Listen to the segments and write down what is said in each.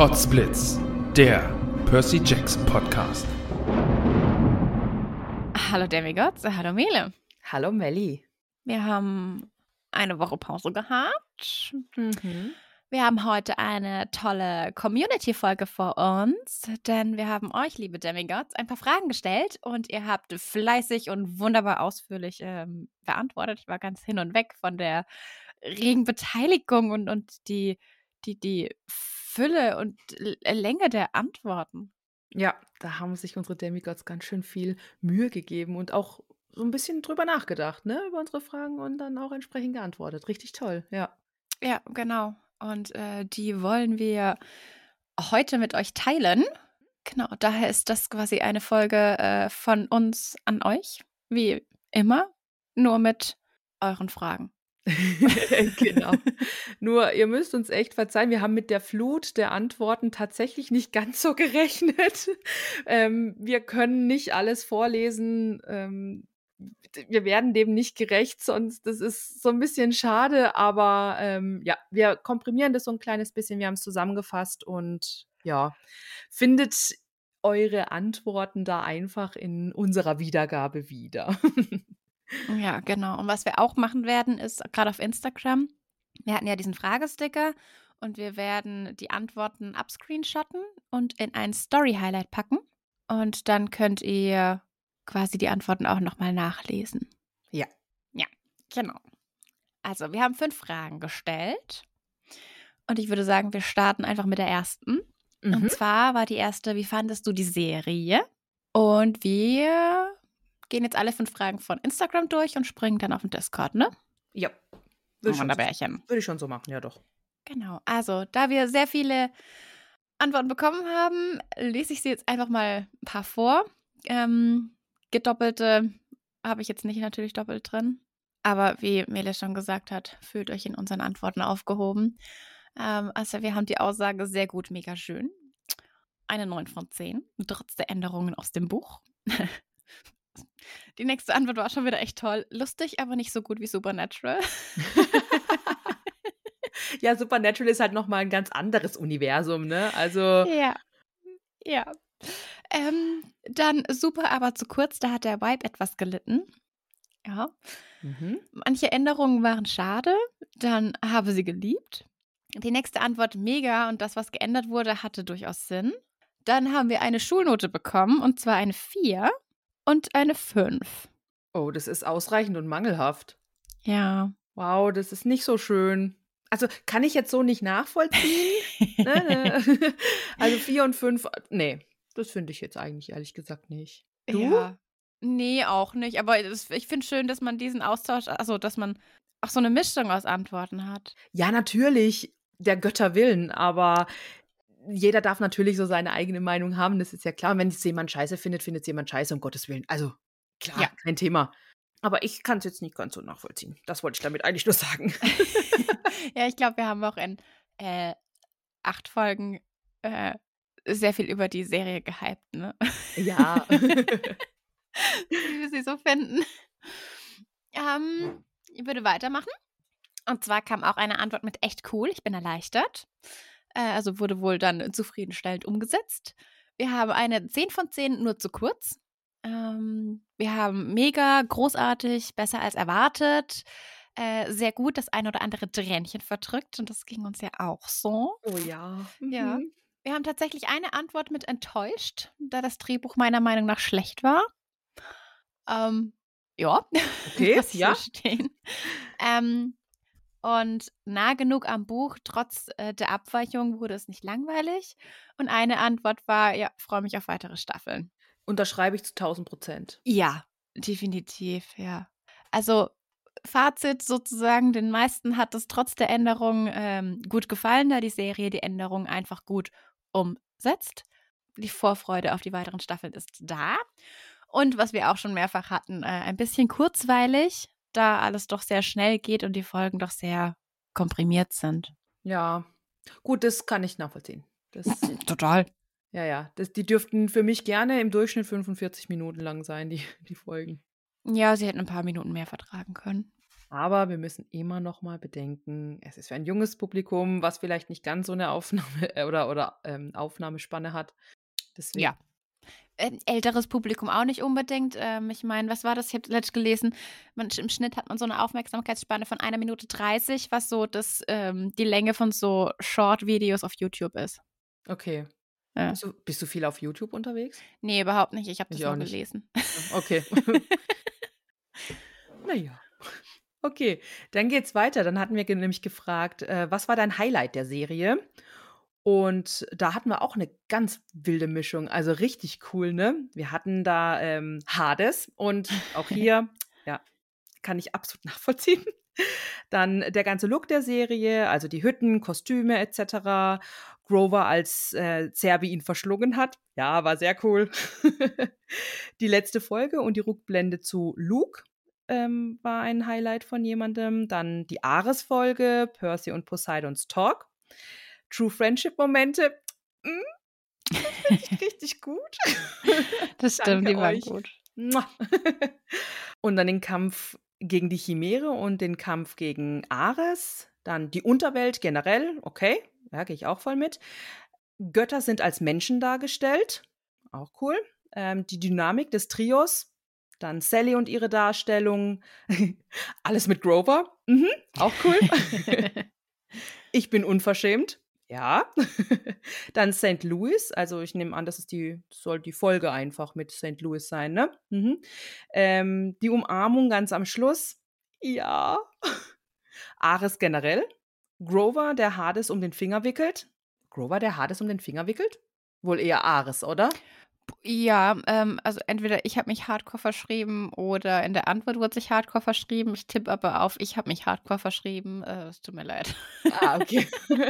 Potsblitz, der Percy Jackson Podcast. Hallo Demigods, hallo Mele. Hallo Melli. Wir haben eine Woche Pause gehabt. Mhm. Wir haben heute eine tolle Community-Folge vor uns, denn wir haben euch, liebe Demigods, ein paar Fragen gestellt und ihr habt fleißig und wunderbar ausführlich ähm, beantwortet. Ich war ganz hin und weg von der regen Beteiligung und, und die, die, die Fülle und L- Länge der Antworten. Ja, da haben sich unsere Demigods ganz schön viel Mühe gegeben und auch so ein bisschen drüber nachgedacht, ne, über unsere Fragen und dann auch entsprechend geantwortet. Richtig toll, ja. Ja, genau. Und äh, die wollen wir heute mit euch teilen. Genau, daher ist das quasi eine Folge äh, von uns an euch, wie immer, nur mit euren Fragen. genau. Nur, ihr müsst uns echt verzeihen, wir haben mit der Flut der Antworten tatsächlich nicht ganz so gerechnet. Ähm, wir können nicht alles vorlesen. Ähm, wir werden dem nicht gerecht, sonst das ist so ein bisschen schade, aber ähm, ja, wir komprimieren das so ein kleines bisschen, wir haben es zusammengefasst und ja, findet eure Antworten da einfach in unserer Wiedergabe wieder. Ja, genau. Und was wir auch machen werden, ist gerade auf Instagram, wir hatten ja diesen Fragesticker und wir werden die Antworten abscreenshotten und in ein Story-Highlight packen. Und dann könnt ihr quasi die Antworten auch nochmal nachlesen. Ja. Ja, genau. Also, wir haben fünf Fragen gestellt. Und ich würde sagen, wir starten einfach mit der ersten. Mhm. Und zwar war die erste, wie fandest du die Serie? Und wir gehen jetzt alle fünf Fragen von Instagram durch und springen dann auf den Discord, ne? Ja. Würde ich, schon, Wunderbärchen. würde ich schon so machen, ja doch. Genau. Also, da wir sehr viele Antworten bekommen haben, lese ich sie jetzt einfach mal ein paar vor. Ähm, gedoppelte habe ich jetzt nicht natürlich doppelt drin. Aber wie Mele schon gesagt hat, fühlt euch in unseren Antworten aufgehoben. Ähm, also wir haben die Aussage sehr gut, mega schön. Eine 9 von 10, trotz der Änderungen aus dem Buch. die nächste Antwort war schon wieder echt toll. Lustig, aber nicht so gut wie Supernatural. Ja, Supernatural ist halt nochmal ein ganz anderes Universum, ne? Also, Ja. Ja. Ähm, dann super, aber zu kurz, da hat der Vibe etwas gelitten. Ja. mhm. Manche Änderungen waren schade, dann habe sie geliebt. Die nächste Antwort mega und das, was geändert wurde, hatte durchaus Sinn. Dann haben wir eine Schulnote bekommen und zwar eine 4 und eine 5. oh, das ist ausreichend und mangelhaft. Ja. Wow, das ist nicht so schön. Also kann ich jetzt so nicht nachvollziehen. ne, ne. Also vier und fünf, nee, das finde ich jetzt eigentlich ehrlich gesagt nicht. Du? Ja. Nee, auch nicht. Aber das, ich finde schön, dass man diesen Austausch, also dass man auch so eine Mischung aus Antworten hat. Ja, natürlich, der Götter willen, aber jeder darf natürlich so seine eigene Meinung haben, das ist ja klar. Wenn es jemand scheiße findet, findet es jemand scheiße, um Gottes Willen. Also, klar, Ja. kein Thema. Aber ich kann es jetzt nicht ganz so nachvollziehen. Das wollte ich damit eigentlich nur sagen. ja, ich glaube, wir haben auch in äh, acht Folgen äh, sehr viel über die Serie gehypt, ne? ja. Wie wir sie so finden. Ähm, ich würde weitermachen. Und zwar kam auch eine Antwort mit echt cool. Ich bin erleichtert. Äh, also wurde wohl dann zufriedenstellend umgesetzt. Wir haben eine 10 von 10 nur zu kurz. Ähm, wir haben mega großartig, besser als erwartet. Äh, sehr gut das ein oder andere Tränchen verdrückt. Und das ging uns ja auch so. oh ja. Ja. Mhm. Wir haben tatsächlich eine Antwort mit enttäuscht, da das Drehbuch meiner Meinung nach schlecht war. Ähm, ja. Okay, ich ja. Stehen. Ähm, und nah genug am Buch, trotz äh, der Abweichung wurde es nicht langweilig. Und eine Antwort war, ja, freue mich auf weitere Staffeln. Unterschreibe ich zu 1000 Prozent. Ja, definitiv, ja. Also Fazit sozusagen, den meisten hat es trotz der Änderung ähm, gut gefallen, da die Serie die Änderung einfach gut umsetzt. Die Vorfreude auf die weiteren Staffeln ist da. Und was wir auch schon mehrfach hatten, äh, ein bisschen kurzweilig, da alles doch sehr schnell geht und die Folgen doch sehr komprimiert sind. Ja. Gut, das kann ich nachvollziehen. Das, Total. ja, ja. Das, die dürften für mich gerne im Durchschnitt 45 Minuten lang sein, die, die Folgen. Ja, sie hätten ein paar Minuten mehr vertragen können. Aber wir müssen immer noch mal bedenken, es ist für ein junges Publikum, was vielleicht nicht ganz so eine Aufnahme äh, oder, oder ähm, Aufnahmespanne hat. Deswegen. Ja. Ähm, älteres Publikum auch nicht unbedingt. Ähm, ich meine, was war das? Ich habe letztens gelesen, man, im Schnitt hat man so eine Aufmerksamkeitsspanne von einer Minute 30, was so das, ähm, die Länge von so Short-Videos auf YouTube ist. Okay. Ja. Bist, du, bist du viel auf YouTube unterwegs? Nee, überhaupt nicht. Ich habe das Ich auch nicht. gelesen. Okay. naja. Okay, dann geht's weiter. Dann hatten wir nämlich gefragt, äh, was war dein Highlight der Serie? Und da hatten wir auch eine ganz wilde Mischung, also richtig cool, ne? Wir hatten da ähm, Hades und auch hier, ja, kann ich absolut nachvollziehen. Dann der ganze Look der Serie, also die Hütten, Kostüme etc. Grover als äh, Zerbi ihn verschlungen hat. Ja, war sehr cool. die letzte Folge und die Rückblende zu Luke ähm, war ein Highlight von jemandem. Dann die Ares-Folge, Percy und Poseidons Talk. True Friendship-Momente. Mm, richtig, richtig gut. Das stimmt, die waren gut. Und dann den Kampf gegen die Chimäre und den Kampf gegen Ares. Dann die Unterwelt generell, okay, ja, gehe ich auch voll mit. Götter sind als Menschen dargestellt, auch cool. Ähm, die Dynamik des Trios, dann Sally und ihre Darstellung, alles mit Grover, mhm, auch cool. ich bin unverschämt, ja. dann St. Louis, also ich nehme an, das ist die, soll die Folge einfach mit St. Louis sein, ne? Mhm. Ähm, die Umarmung ganz am Schluss, ja. Ares generell. Grover, der Hades um den Finger wickelt. Grover, der Hades um den Finger wickelt? Wohl eher Ares, oder? Ja, ähm, also entweder ich habe mich hardcore verschrieben oder in der Antwort wurde sich hardcore verschrieben. Ich tippe aber auf, ich habe mich hardcore verschrieben. Äh, es tut mir leid. Ah, okay.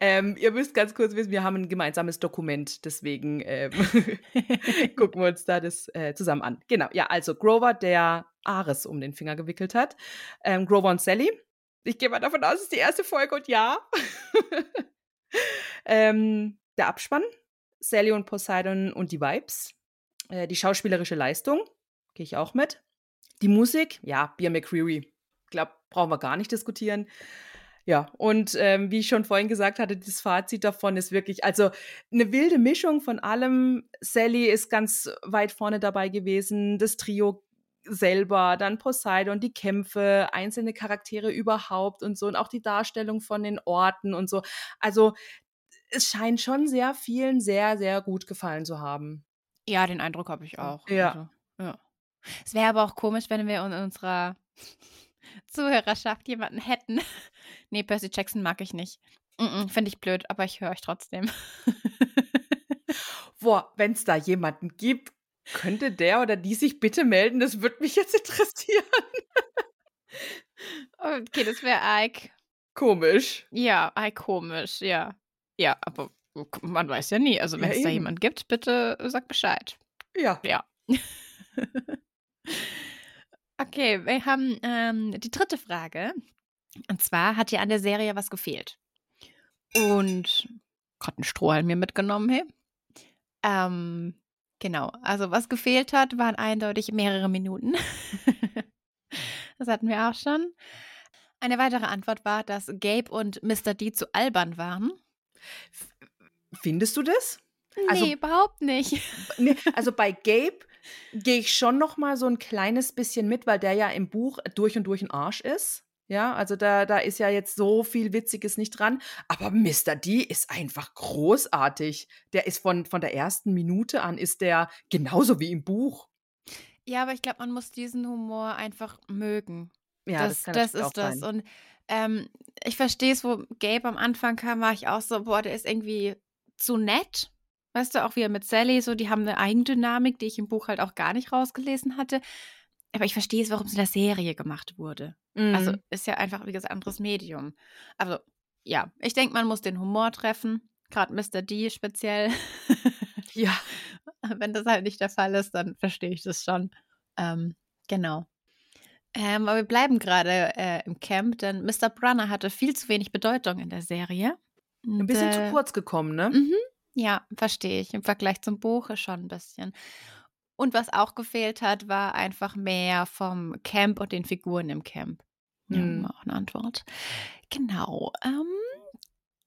ähm, ihr müsst ganz kurz wissen, wir haben ein gemeinsames Dokument, deswegen ähm, gucken wir uns da das äh, zusammen an. Genau, ja, also Grover, der Ares um den Finger gewickelt hat. Ähm, Grover und Sally. Ich gehe mal davon aus, es ist die erste Folge und ja. ähm, der Abspann. Sally und Poseidon und die Vibes. Äh, die schauspielerische Leistung. Gehe ich auch mit. Die Musik. Ja, Beer McCreary. Ich glaube, brauchen wir gar nicht diskutieren. Ja, und ähm, wie ich schon vorhin gesagt hatte, das Fazit davon ist wirklich, also eine wilde Mischung von allem. Sally ist ganz weit vorne dabei gewesen, das Trio selber, dann Poseidon, die Kämpfe, einzelne Charaktere überhaupt und so und auch die Darstellung von den Orten und so. Also es scheint schon sehr vielen sehr, sehr gut gefallen zu haben. Ja, den Eindruck habe ich auch. Ja. Also, ja. Es wäre aber auch komisch, wenn wir in unserer Zuhörerschaft jemanden hätten. nee, Percy Jackson mag ich nicht. Mm -mm, Finde ich blöd, aber ich höre euch trotzdem. Boah, wenn es da jemanden gibt, könnte der oder die sich bitte melden? Das würde mich jetzt interessieren. okay, das wäre Ike. Komisch. Ja, Ike komisch, ja. Ja, aber man weiß ja nie. Also, wenn Ja, es da eben. jemand gibt, bitte sag Bescheid. Ja. Ja. Okay, wir haben ähm, die dritte Frage. Und zwar hat dir an der Serie was gefehlt. Und gerade einen Strohhalm mir mitgenommen, hey. Ähm, genau, also was gefehlt hat, waren eindeutig mehrere Minuten. das hatten wir auch schon. Eine weitere Antwort war, dass Gabe und Mr. D zu albern waren. Findest du das? Nee, Also- überhaupt nicht. Nee, also bei Gabe gehe ich schon noch mal so ein kleines bisschen mit, weil der ja im Buch durch und durch ein Arsch ist. Ja, also da, da ist ja jetzt so viel Witziges nicht dran. Aber Mr. D ist einfach großartig. Der ist von, von der ersten Minute an, ist der genauso wie im Buch. Ja, aber ich glaube, man muss diesen Humor einfach mögen. Ja, das, kann das, natürlich ist das. sein. Und ähm, ich verstehe es, wo Gabe am Anfang kam, war ich auch so, boah, der ist irgendwie zu nett. Weißt du, auch wie mit Sally, so, die haben eine Eigendynamik, die ich im Buch halt auch gar nicht rausgelesen hatte. Aber ich verstehe es, warum es in der Serie gemacht wurde. Also Mhm. ist ja einfach, wie gesagt, anderes Medium. Also, ja, ich denke, man muss den Humor treffen. Gerade Mr. D speziell. ja. Wenn das halt nicht der Fall ist, dann verstehe ich das schon. Ähm, genau. Ähm, aber wir bleiben gerade äh, im Camp, denn Mr. Brunner hatte viel zu wenig Bedeutung in der Serie. Ein Und, bisschen äh, zu kurz gekommen, ne? Mhm. Ja, verstehe ich. Im Vergleich zum Buch ist schon ein bisschen. Und was auch gefehlt hat, war einfach mehr vom Camp und den Figuren im Camp. Ja, Hm. war auch eine Antwort. Genau. Ähm,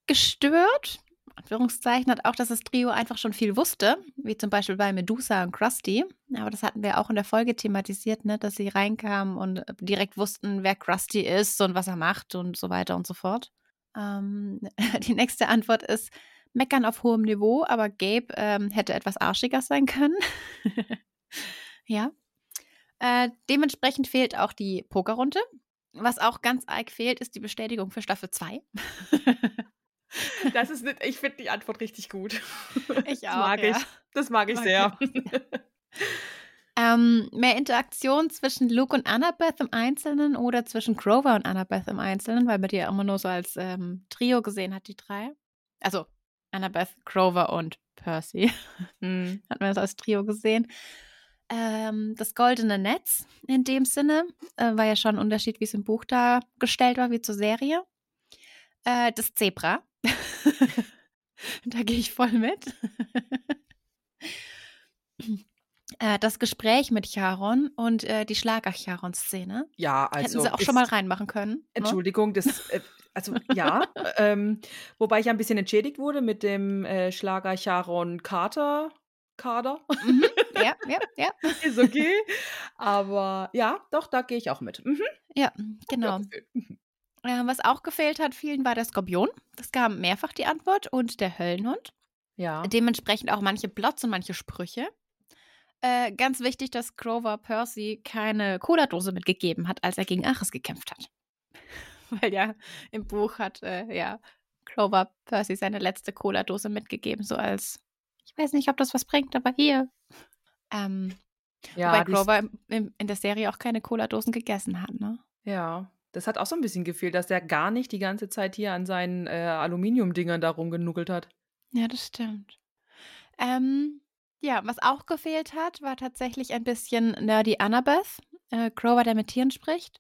gestört, Anführungszeichen, hat auch, dass das Trio einfach schon viel wusste, wie zum Beispiel bei Medusa und Krusty. Aber das hatten wir auch in der Folge thematisiert, ne, dass sie reinkamen und direkt wussten, wer Krusty ist und was er macht und so weiter und so fort. Ähm, die nächste Antwort ist meckern auf hohem Niveau, aber Gabe ähm, hätte etwas arschiger sein können. ja. Äh, dementsprechend fehlt auch die Pokerrunde. Was auch ganz arg fehlt, ist die Bestätigung für Staffel 2. Das ist nicht, ich finde die Antwort richtig gut. Ich das auch, mag ja. ich. Das mag ich Mag sehr. Ähm, mehr Interaktion zwischen Luke und Annabeth im Einzelnen oder zwischen Grover und Annabeth im Einzelnen, weil man die ja immer nur so als ähm, Trio gesehen hat, die drei. Also Annabeth, Grover und Percy. Hm. hat man das als Trio gesehen. Ähm, das goldene Netz in dem Sinne äh, war ja schon ein Unterschied, wie es im Buch dargestellt war, wie zur Serie. Äh, das Zebra. da gehe ich voll mit. äh, das Gespräch mit Charon und äh, die Schlager-Charon-Szene. Ja, also. Hätten sie auch ist- schon mal reinmachen können. ne? Entschuldigung, das, äh, also ja, ähm, wobei ich ein bisschen entschädigt wurde mit dem äh, Schlager Charon Carter Kader. Mhm. Ja, ja, ja. Ist okay. Aber ja, doch, da gehe ich auch mit. Mhm. Ja, genau. Mhm. Äh, was auch gefehlt hat vielen war der Skorpion. Das kam mehrfach die Antwort und der Höllenhund. Ja. Dementsprechend auch manche Plots und manche Sprüche. Äh, ganz wichtig, dass Grover Percy keine Cola-Dose mitgegeben hat, als er gegen Achis gekämpft hat. Weil ja im Buch hat äh, ja Grover Percy seine letzte Cola-Dose mitgegeben, so als ich weiß nicht, ob das was bringt, aber hier. Ähm, Ja, wobei Grover im, in der Serie auch keine Cola-Dosen gegessen hat, ne? Ja, das hat auch so ein bisschen gefehlt, dass der gar nicht die ganze Zeit hier an seinen äh, Aluminiumdingern da rumgenuckelt hat. Ja, das stimmt. Ähm, ja, was auch gefehlt hat, war tatsächlich ein bisschen Nerdy Annabeth, äh, Grover, der mit Tieren spricht.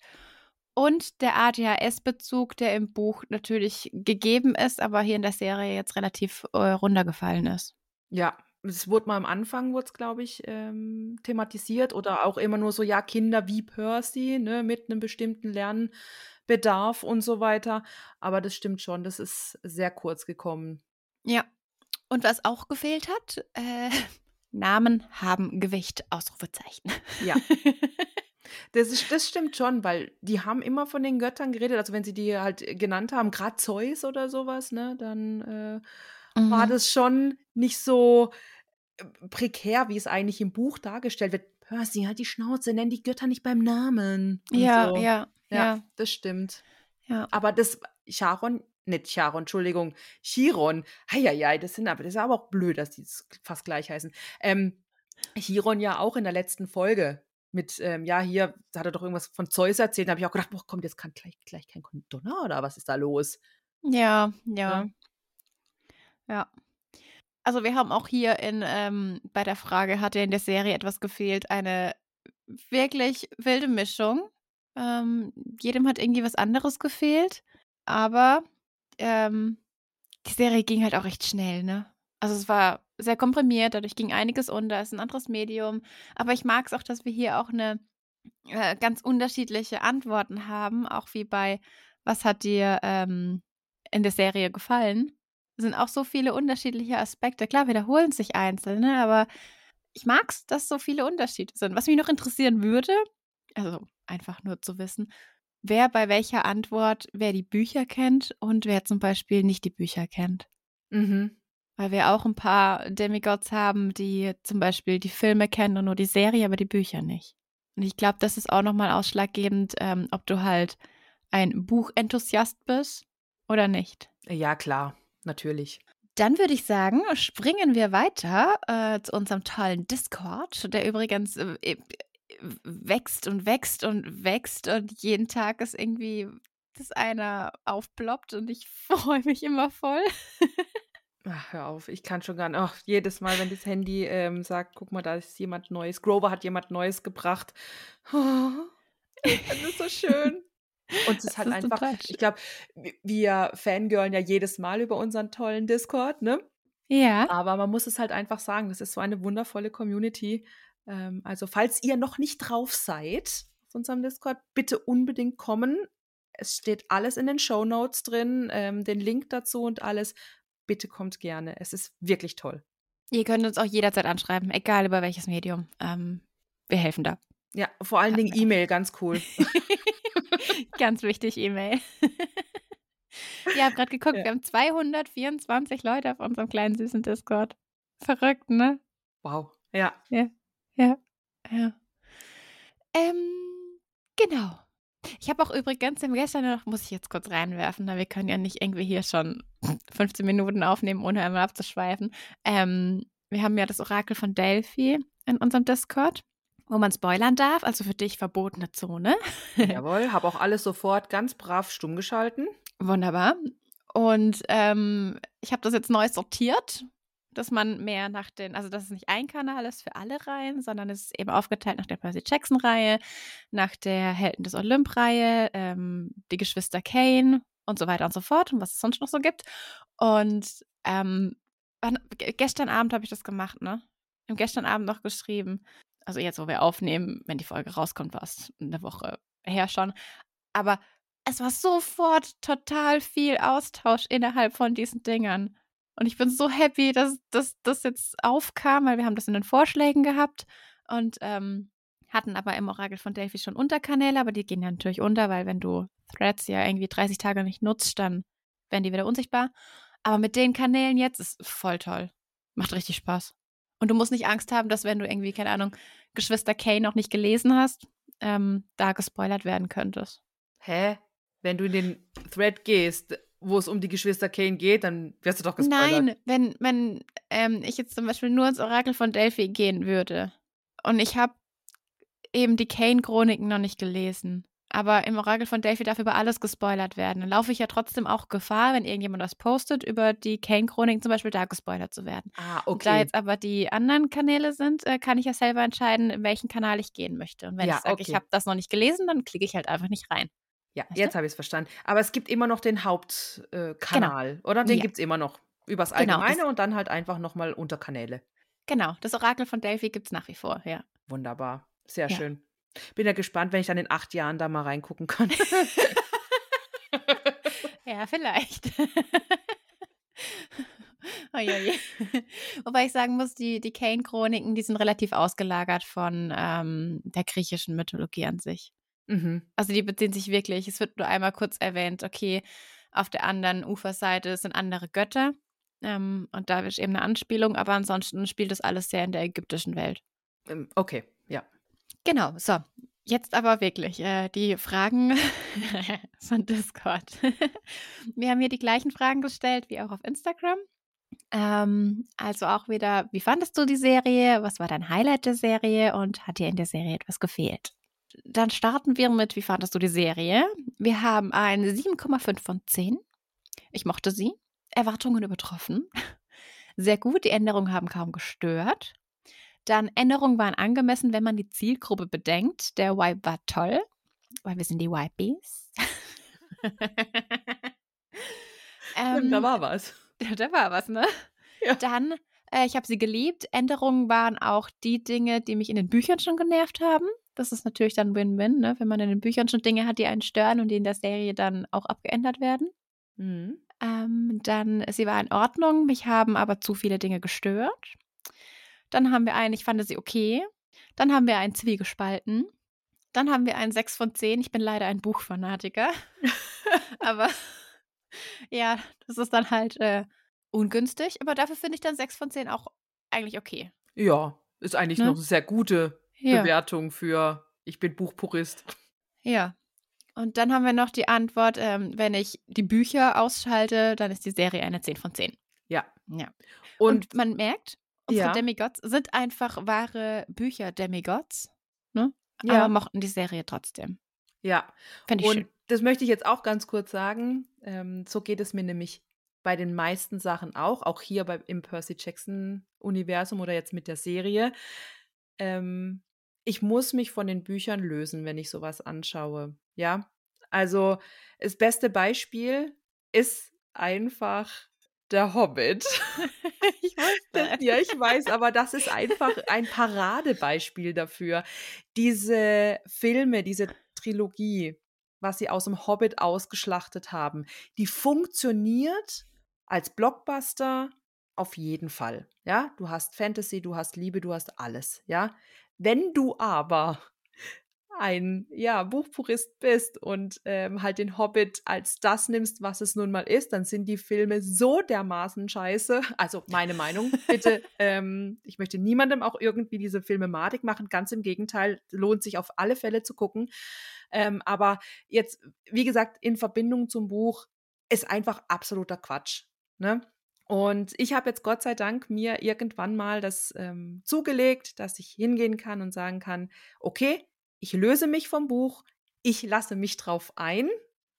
Und der ADHS-Bezug, der im Buch natürlich gegeben ist, aber hier in der Serie jetzt relativ äh, runtergefallen ist. Ja, es wurde mal am Anfang, wurde es, glaube ich, ähm, thematisiert oder auch immer nur so, ja, Kinder wie Percy, ne, mit einem bestimmten Lernbedarf und so weiter. Aber das stimmt schon, das ist sehr kurz gekommen. Ja. Und was auch gefehlt hat, äh, Namen haben Gewicht, Ausrufezeichen. Ja. Das, ist, das stimmt schon, weil die haben immer von den Göttern geredet. Also wenn sie die halt genannt haben, gerade Zeus oder sowas, ne, dann äh, war Mhm. das schon nicht so äh, prekär, wie es eigentlich im Buch dargestellt wird. Percy, halt die Schnauze, nenn die Götter nicht beim Namen. Ja, so. ja, ja, ja, das stimmt. ja. Aber das Charon, nicht Charon, Entschuldigung, Chiron, heieiei, das sind aber, das ist aber auch blöd, dass die fast gleich heißen. Ähm, Chiron ja auch in der letzten Folge mit, ähm, ja, hier da hat er doch irgendwas von Zeus erzählt, da habe ich auch gedacht, boah, kommt jetzt kann gleich, gleich kein Donner oder was ist da los? Ja, ja. Ja. Ja. Also wir haben auch hier in, ähm, bei der Frage, hat dir in der Serie etwas gefehlt, eine wirklich wilde Mischung. Ähm, jedem hat irgendwie was anderes gefehlt. Aber ähm, die Serie ging halt auch recht schnell, ne? Also es war sehr komprimiert, dadurch ging einiges unter, ist ein anderes Medium. Aber ich mag es auch, dass wir hier auch eine äh, ganz unterschiedliche Antworten haben, auch wie bei Was hat dir ähm, in der Serie gefallen? Sind auch so viele unterschiedliche Aspekte. Klar, wiederholen sich einzelne, aber ich mag es, dass so viele Unterschiede sind. Was mich noch interessieren würde, also einfach nur zu wissen, wer bei welcher Antwort, wer die Bücher kennt und wer zum Beispiel nicht die Bücher kennt. Mhm. Weil wir auch ein paar Demigods haben, die zum Beispiel die Filme kennen und nur die Serie, aber die Bücher nicht. Und ich glaube, das ist auch nochmal ausschlaggebend, ähm, ob du halt ein Buchenthusiast bist oder nicht. Ja, klar, natürlich. Dann würde ich sagen, springen wir weiter äh, zu unserem tollen Discord, der übrigens äh, äh wächst und wächst und wächst und jeden Tag ist irgendwie, dass einer aufploppt und ich freue mich immer voll. Ach, hör auf, ich kann schon gar nicht. Ach, jedes Mal, wenn das Handy ähm, sagt, guck mal, da ist jemand Neues. Grover hat jemand Neues gebracht. Oh, das ist so schön. Und es ist halt ist einfach, ich glaube, wir fangirlen ja jedes Mal über unseren tollen Discord, ne? Ja. Aber man muss es halt einfach sagen, das ist so eine wundervolle Community. Ähm, also, falls ihr noch nicht drauf seid auf unserem Discord, bitte unbedingt kommen. Es steht alles in den Show Notes drin, ähm, den Link dazu und alles bitte kommt gerne. Es ist wirklich toll. Ihr könnt uns auch jederzeit anschreiben, egal über welches Medium. Ähm, wir helfen da. Ja, vor allen Dingen E-Mail, ganz cool. ganz wichtig, E-Mail. ich habe gerade geguckt, ja. wir haben 224 Leute auf unserem kleinen süßen Discord. Verrückt, ne? Wow. Ja. Ja. Ja. Ja. Ähm, genau. Ich habe auch übrigens gestern noch, muss ich jetzt kurz reinwerfen, da wir können ja nicht irgendwie hier schon 15 Minuten aufnehmen, ohne einmal abzuschweifen. Ähm, wir haben ja das Orakel von Delphi in unserem Discord, wo man spoilern darf, also für dich verbotene Zone. Jawohl, habe auch alles sofort ganz brav stumm geschalten. Wunderbar. Und ähm, ich habe das jetzt neu sortiert dass man mehr nach den, also dass es nicht ein Kanal ist für alle Reihen, sondern es ist eben aufgeteilt nach der Percy Jackson-Reihe, nach der Helden des Olymp-Reihe, ähm, die Geschwister Kane und so weiter und so fort und was es sonst noch so gibt. Und ähm, gestern Abend habe ich das gemacht, ne? Im gestern Abend noch geschrieben. Also jetzt, wo wir aufnehmen, wenn die Folge rauskommt, war es eine Woche her schon. Aber es war sofort total viel Austausch innerhalb von diesen Dingern. Und ich bin so happy, dass das jetzt aufkam, weil wir haben das in den Vorschlägen gehabt und ähm, hatten aber im Orakel von Delphi schon Unterkanäle, aber die gehen ja natürlich unter, weil wenn du Threads ja irgendwie 30 Tage nicht nutzt, dann werden die wieder unsichtbar. Aber mit den Kanälen jetzt ist voll toll. Macht richtig Spaß. Und du musst nicht Angst haben, dass wenn du irgendwie, keine Ahnung, Geschwister Kay noch nicht gelesen hast, ähm, da gespoilert werden könntest. Hä? Wenn du in den Thread gehst, wo es um die Geschwister Kane geht, dann wirst du doch gespoilert. Nein, wenn, wenn ähm, ich jetzt zum Beispiel nur ins Orakel von Delphi gehen würde und ich habe eben die Kane-Chroniken noch nicht gelesen, aber im Orakel von Delphi darf über alles gespoilert werden, dann laufe ich ja trotzdem auch Gefahr, wenn irgendjemand das postet, über die Kane-Chroniken zum Beispiel da gespoilert zu werden. Ah, okay. da jetzt aber die anderen Kanäle sind, äh, kann ich ja selber entscheiden, in welchen Kanal ich gehen möchte. Und wenn ja, ich sage, okay. ich habe das noch nicht gelesen, dann klicke ich halt einfach nicht rein. Ja, weißt jetzt habe ich es verstanden. Aber es gibt immer noch den Hauptkanal, äh, genau. oder? Den ja. gibt es immer noch. Übers genau, Allgemeine genau, und dann halt einfach nochmal Unterkanäle. Genau, das Orakel von Delphi gibt es nach wie vor, ja. Wunderbar. Sehr ja. schön. Bin ja gespannt, wenn ich dann in acht Jahren da mal reingucken kann. ja, vielleicht. oh, je, je. Wobei ich sagen muss, die, die Kane-Chroniken, die sind relativ ausgelagert von ähm, der griechischen Mythologie an sich. Mhm. Also die beziehen sich wirklich, es wird nur einmal kurz erwähnt, okay, auf der anderen Uferseite sind andere Götter. Ähm, und da ist eben eine Anspielung, aber ansonsten spielt das alles sehr in der ägyptischen Welt. Ähm, okay. Genau, so. Jetzt aber wirklich äh, die Fragen von Discord. Wir haben hier die gleichen Fragen gestellt wie auch auf Instagram. Ähm, also auch wieder, wie fandest du die Serie? Was war dein Highlight der Serie? Und hat dir in der Serie etwas gefehlt? Dann starten wir mit, wie fandest du die Serie? Wir haben eine 7,5 von 10. Ich mochte sie. Erwartungen übertroffen. Sehr gut, die Änderungen haben kaum gestört. Dann Änderungen waren angemessen, wenn man die Zielgruppe bedenkt. Der Vibe war toll, weil wir sind die Wipies. ähm, da war was. Da war was, ne? Ja. Dann, äh, ich habe sie geliebt. Änderungen waren auch die Dinge, die mich in den Büchern schon genervt haben. Das ist natürlich dann Win-Win, ne? wenn man in den Büchern schon Dinge hat, die einen stören und die in der Serie dann auch abgeändert werden. Mhm. Ähm, dann, sie war in Ordnung, mich haben aber zu viele Dinge gestört. Dann haben wir einen, ich fand sie okay. Dann haben wir einen Zwiegespalten. Dann haben wir einen 6 von 10. Ich bin leider ein Buchfanatiker. aber ja, das ist dann halt äh, ungünstig. Aber dafür finde ich dann 6 von 10 auch eigentlich okay. Ja, ist eigentlich Ne? noch eine sehr gute Ja. Bewertung für ich bin Buchpurist. Ja. Und dann haben wir noch die Antwort, ähm, wenn ich die Bücher ausschalte, dann ist die Serie eine 10 von 10. Ja. Ja. Und, Und, man merkt, unsere Ja. Demigods sind einfach wahre Bücher-Demigods, ne? Ja. Aber mochten die Serie trotzdem. ja. Fände ich Und schön. das möchte ich jetzt auch ganz kurz sagen. Ähm, so geht es mir nämlich bei den meisten Sachen auch, auch hier bei, im Percy Jackson-Universum oder jetzt mit der Serie. Ähm, ich muss mich von den Büchern lösen, wenn ich sowas anschaue. Ja, also das beste Beispiel ist einfach der Hobbit. ich wusste. Ja, ich weiß, aber das ist einfach ein Paradebeispiel dafür. Diese Filme, diese Trilogie, was sie aus dem Hobbit ausgeschlachtet haben, die funktioniert als Blockbuster auf jeden Fall. Ja, du hast Fantasy, du hast Liebe, du hast alles. Ja, wenn du aber ein ja, Buchpurist bist und ähm, halt den Hobbit als das nimmst, was es nun mal ist, dann sind die Filme so dermaßen scheiße. Also meine Meinung, bitte. ähm, ich möchte niemandem auch irgendwie diese Filme madig machen. Ganz im Gegenteil, lohnt sich auf alle Fälle zu gucken. Ähm, aber jetzt, wie gesagt, in Verbindung zum Buch ist einfach absoluter Quatsch. Ne? Und ich habe jetzt Gott sei Dank mir irgendwann mal das ähm, zugelegt, dass ich hingehen kann und sagen kann, okay, ich löse mich vom Buch, ich lasse mich drauf ein,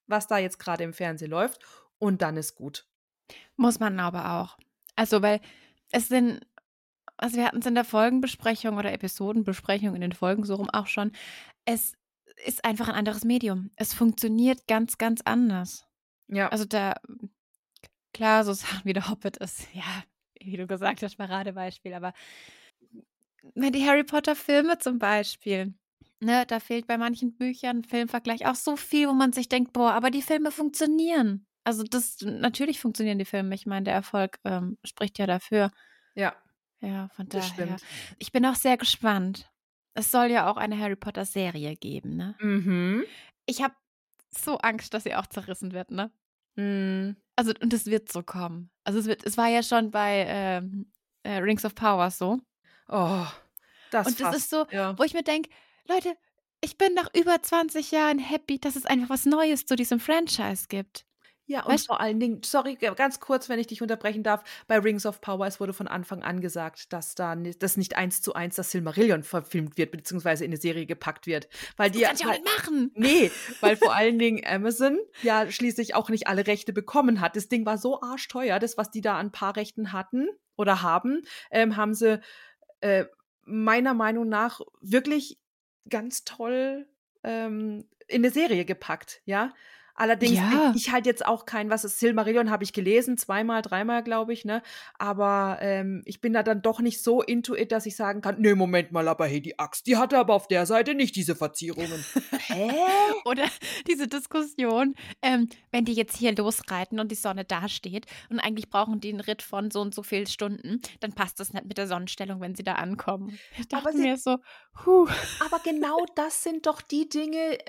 was da jetzt gerade im Fernsehen läuft und dann ist gut. Muss man aber auch. Also, weil es sind, also wir hatten es in der Folgenbesprechung oder Episodenbesprechung in den Folgen so rum auch schon. Es ist einfach ein anderes Medium. Es funktioniert ganz, ganz anders. Ja, Also da, klar, so Sachen wie der Hobbit ist, ja, wie du gesagt hast, Paradebeispiel, aber wenn die Harry Potter Filme zum Beispiel, ne, da fehlt bei manchen Büchern Filmvergleich auch so viel, wo man sich denkt, boah, aber die Filme funktionieren. Also das, natürlich funktionieren die Filme. Ich meine, der Erfolg ähm, spricht ja dafür. ja, Ja, von das daher. stimmt. Ich bin auch sehr gespannt. Es soll ja auch eine Harry Potter Serie geben, ne? Mhm. Ich habe so Angst, dass sie auch zerrissen wird, ne? Mhm. Also, und es wird so kommen. Also, es wird, es war ja schon bei ähm, äh, Rings of Power so. Oh, das und das fast, ist so, ja. wo ich mir denke, Leute, ich bin nach über 20 Jahren happy, dass es einfach was Neues zu diesem Franchise gibt. Ja, und Weißt- vor allen Dingen, sorry, ganz kurz, wenn ich dich unterbrechen darf, bei Rings of Power, es wurde von Anfang an gesagt, dass da nicht, dass nicht eins zu eins das Silmarillion verfilmt wird, beziehungsweise in eine Serie gepackt wird. Weil die Das kannst du ja halt- nicht machen. Nee, weil vor allen Dingen Amazon ja schließlich auch nicht alle Rechte bekommen hat. Das Ding war so arschteuer, das, was die da an paar Rechten hatten oder haben, ähm, haben sie äh, meiner Meinung nach wirklich ganz toll ähm, in eine Serie gepackt, ja. Allerdings Ja. bin ich halt jetzt auch kein, was ist Silmarillion, habe ich gelesen, zweimal, dreimal, glaube ich, ne? Aber ähm, ich bin da dann doch nicht so into it, dass ich sagen kann, nee, Moment mal, aber hey, die Axt, die hatte aber auf der Seite nicht diese Verzierungen. Hä? Oder diese Diskussion, ähm, wenn die jetzt hier losreiten und die Sonne dasteht und eigentlich brauchen die einen Ritt von so und so viel Stunden, dann passt das nicht mit der Sonnenstellung, wenn sie da ankommen. Ich Aber dachte sie- mir so, huh. Aber genau das sind doch die Dinge äh,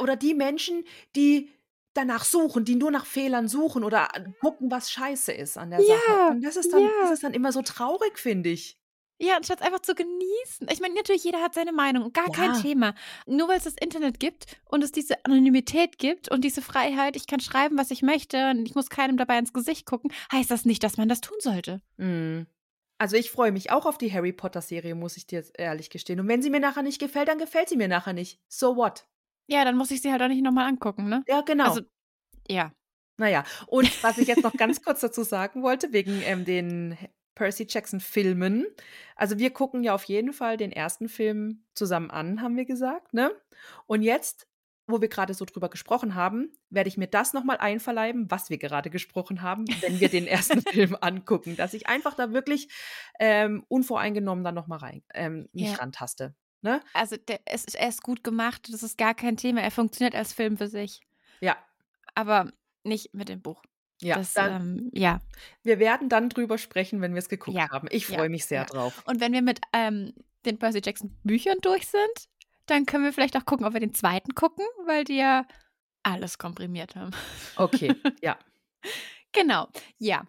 oder die Menschen, die danach suchen, die nur nach Fehlern suchen oder gucken, was scheiße ist an der Ja, Sache. Und das ist dann, ja. das ist dann immer so traurig, finde ich. Ja, anstatt einfach zu genießen. Ich meine, natürlich, jeder hat seine Meinung, gar kein Ja. Thema. Nur weil es das Internet gibt und es diese Anonymität gibt und diese Freiheit, ich kann schreiben, was ich möchte und ich muss keinem dabei ins Gesicht gucken, heißt das nicht, dass man das tun sollte. Mm. Also ich freue mich auch auf die Harry Potter Serie, muss ich dir ehrlich gestehen. Und wenn sie mir nachher nicht gefällt, dann gefällt sie mir nachher nicht. So what? Ja, dann muss ich sie halt auch nicht nochmal angucken, ne? Ja, genau. Also, ja. Naja, und was ich jetzt noch ganz kurz dazu sagen wollte, wegen ähm, den Percy Jackson Filmen. Also wir gucken ja auf jeden Fall den ersten Film zusammen an, haben wir gesagt, ne? Und jetzt, wo wir gerade so drüber gesprochen haben, werde ich mir das nochmal einverleiben, was wir gerade gesprochen haben, wenn wir den ersten Film angucken, dass ich einfach da wirklich ähm, unvoreingenommen dann nochmal rein, ähm, mich Ja. rantaste. Ne? Also der, es ist, er ist gut gemacht, das ist gar kein Thema. Er funktioniert als Film für sich. Ja, Aber nicht mit dem Buch. ja. das, dann, ähm, ja. wir werden dann drüber sprechen, wenn wir es geguckt Ja, haben. Ich ja, freue mich sehr ja. drauf. Und wenn wir mit ähm, den Percy Jackson Büchern durch sind, dann können wir vielleicht auch gucken, ob wir den zweiten gucken, weil die ja alles komprimiert haben. Okay, ja. Genau, ja.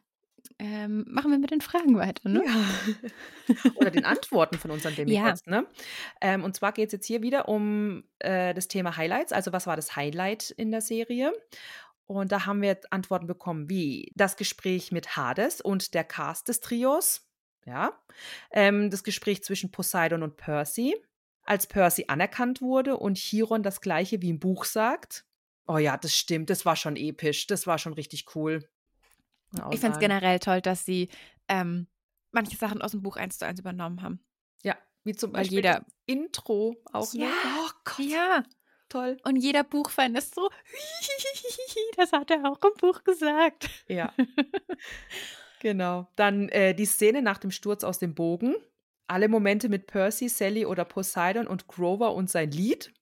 Ähm, machen wir mit den Fragen weiter, ne? Ja. Oder den Antworten von unseren Demigods. Ne? Ähm, und zwar geht es jetzt hier wieder um äh, das Thema Highlights. Also, was war das Highlight in der Serie? Und da haben wir Antworten bekommen, wie das Gespräch mit Hades und der Cast des Trios. Ja. Ähm, das Gespräch zwischen Poseidon und Percy. Als Percy anerkannt wurde und Chiron das Gleiche wie im Buch sagt. Oh ja, das stimmt. Das war schon episch. Das war schon richtig cool. Ich finde es generell toll, dass sie ähm, manche Sachen aus dem Buch eins zu eins übernommen haben. Ja, wie zum Weil Beispiel jeder- das Intro auch. Ja, Oh Gott, Ja, toll. und jeder Buchfan ist so, das hat er auch im Buch gesagt. Ja. genau. Dann äh, die Szene nach dem Sturz aus dem Bogen. Alle Momente mit Percy, Sally oder Poseidon und Grover und sein Lied.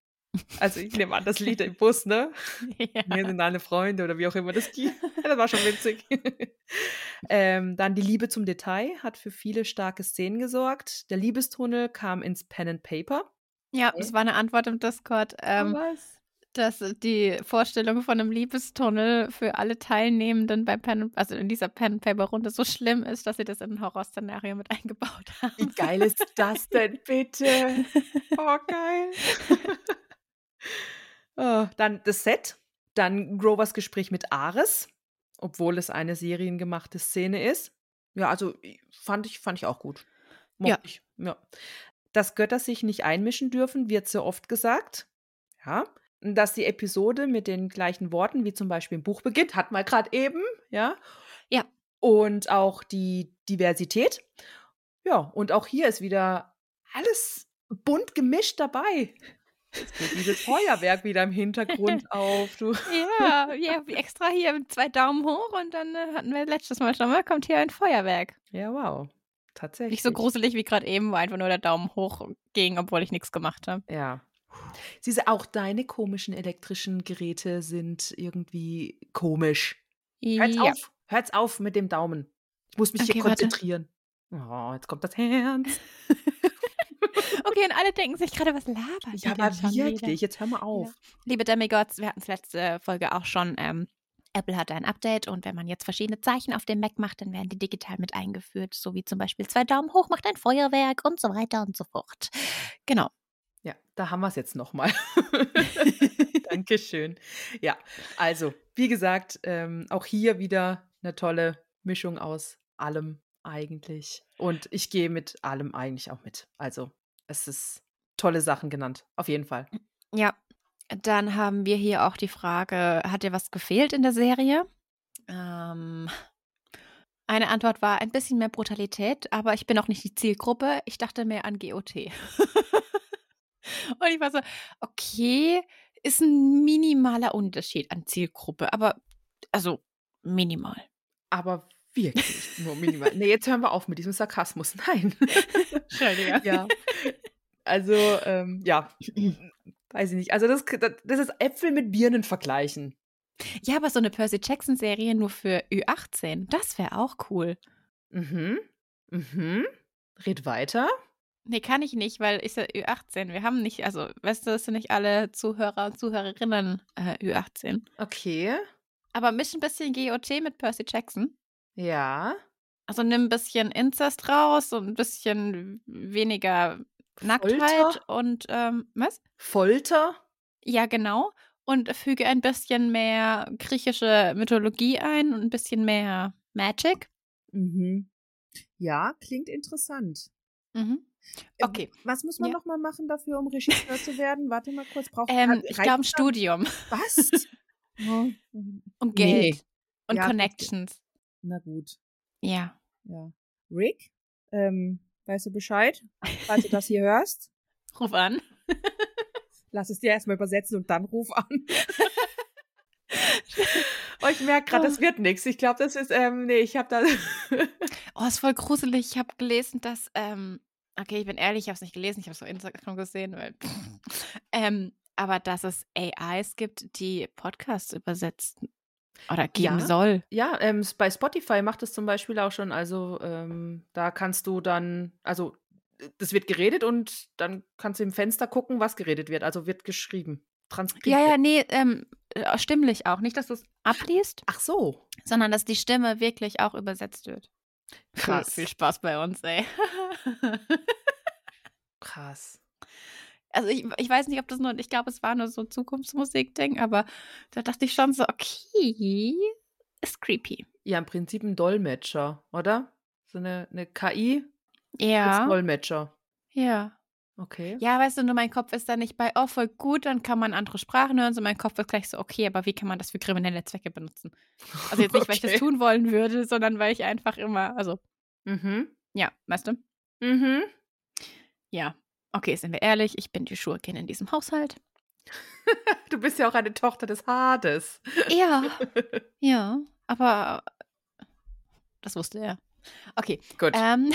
Also ich nehme an, das Lied im Bus, ne? ja. Wir sind alle Freunde oder wie auch immer das ging. Das war schon witzig. ähm, dann die Liebe zum Detail hat für viele starke Szenen gesorgt. Der Liebestunnel kam ins Pen and Paper. Ja, das war eine Antwort im Discord, ähm, was? dass die Vorstellung von einem Liebestunnel für alle Teilnehmenden bei Pen, also in dieser Pen and Paper Runde so schlimm ist, dass sie das in ein Horrorszenario mit eingebaut haben. Wie geil ist das denn bitte? Oh, geil. Oh, dann das Set. Dann Grovers Gespräch mit Ares, obwohl es eine seriengemachte Szene ist. Ja, also fand ich, fand ich auch gut. Ja. Ich. ja. Dass Götter sich nicht einmischen dürfen, wird so oft gesagt. Ja. Dass die Episode mit den gleichen Worten wie zum Beispiel im Buch beginnt, hat man gerade eben. Ja. Ja. Und auch die Diversität. Ja, und auch hier ist wieder alles bunt gemischt dabei. Jetzt geht dieses Feuerwerk wieder im Hintergrund auf. Du. Ja, ja, wie extra hier mit zwei Daumen hoch und dann äh, hatten wir letztes Mal schon mal, kommt hier ein Feuerwerk. Ja, wow. Tatsächlich. Nicht so gruselig wie gerade eben, wo einfach nur der Daumen hoch ging, obwohl ich nichts gemacht habe. Ja. Siehst du, auch deine komischen elektrischen Geräte sind irgendwie komisch. Hört's Ja. auf. Hört's auf mit dem Daumen. Ich muss mich hier Okay, warte. konzentrieren. Oh, jetzt kommt das Herz. Okay, und alle denken sich gerade, was labert Ja, aber wirklich, jetzt hör mal auf. Liebe Demigods, wir hatten es letzte Folge auch schon. Ähm, Apple hatte ein Update und wenn man jetzt verschiedene Zeichen auf dem Mac macht, dann werden die digital mit eingeführt, so wie zum Beispiel zwei Daumen hoch macht ein Feuerwerk und so weiter und so fort. Genau. Ja, da haben wir es jetzt nochmal. Dankeschön. Ja, also, wie gesagt, ähm, auch hier wieder eine tolle Mischung aus allem eigentlich. Und ich gehe mit allem eigentlich auch mit. Also, es ist tolle Sachen genannt. Auf jeden Fall. Ja, dann haben wir hier auch die Frage, hat dir was gefehlt in der Serie? Ähm, eine Antwort war ein bisschen mehr Brutalität, aber ich bin auch nicht die Zielgruppe. Ich dachte mehr an GOT. Und ich war so, okay, ist ein minimaler Unterschied an Zielgruppe, aber also minimal. Aber wirklich nur minimal. nee, jetzt hören wir auf mit diesem Sarkasmus. Nein. Entschuldige. ja. Also, ähm, ja. Weiß ich nicht. Also, das, das ist Äpfel mit Birnen vergleichen. Ja, aber so eine Percy Jackson Serie nur für Ü18, das wäre auch cool. Mhm. Mhm. Red weiter. Nee, kann ich nicht, weil ich ja Ü18. Wir haben nicht, also, weißt du, es sind nicht alle Zuhörer und Zuhörerinnen äh, Ü18. Okay. Aber misch ein bisschen GOT mit Percy Jackson. Ja. Also nimm ein bisschen Inzest raus und ein bisschen weniger Nacktheit Folter? und ähm, was? Folter. Ja, genau. Und füge ein bisschen mehr griechische Mythologie ein und ein bisschen mehr Magic. Mhm. Ja, klingt interessant. Mhm. Äh, Okay. Was muss man Ja. noch mal machen dafür, um Regisseur zu werden? Warte mal kurz. Braucht Ähm, ich glaube, ein? Studium Was? Oh. und Nee. Geld und Ja, Connections. Na gut. Ja. Ja. Rick, ähm, weißt du Bescheid? Falls du das hier hörst, Ruf an. lass es dir erstmal übersetzen und dann ruf an. oh, ich merke gerade, das wird nichts. Ich glaube, das ist, ähm, nee, ich habe da. Oh, ist voll gruselig. Ich habe gelesen, dass, ähm, okay, ich bin ehrlich, ich habe es nicht gelesen, ich habe es auf Instagram gesehen, weil, ähm, aber dass es AIs gibt, die Podcasts übersetzen oder geben Ja. soll. Ja, ähm, bei Spotify macht es zum Beispiel auch schon. Also ähm, da kannst du dann, also das wird geredet und dann kannst du im Fenster gucken, was geredet wird. Also wird geschrieben, transkribiert. Ja, ja, nee, ähm, äh, stimmlich auch. Nicht, dass du es abliest, Ach so. sondern dass die Stimme wirklich auch übersetzt wird. Krass. Viel, viel Spaß bei uns, ey. Krass. Also ich, ich weiß nicht, ob das nur, ich glaube, es war nur so ein Zukunftsmusik-Ding, aber da dachte ich schon so, okay, ist creepy. Ja, im Prinzip ein Dolmetscher, oder? So eine, eine KI als Ja, Dolmetscher. ja. Okay. Ja, weißt du, nur mein Kopf ist da nicht bei, oh, voll gut, dann kann man andere Sprachen hören. So mein Kopf ist gleich so, okay, aber wie kann man das für kriminelle Zwecke benutzen? Also jetzt nicht, weil ich das Okay. tun wollen würde, sondern weil ich einfach immer, also, Mhm. ja, weißt du? Mhm. Ja. Okay, sind wir ehrlich, ich bin die Schurkin in diesem Haushalt. Du bist ja auch eine Tochter des Hades. Ja, ja, aber das wusste er. Okay, Gut. Ähm,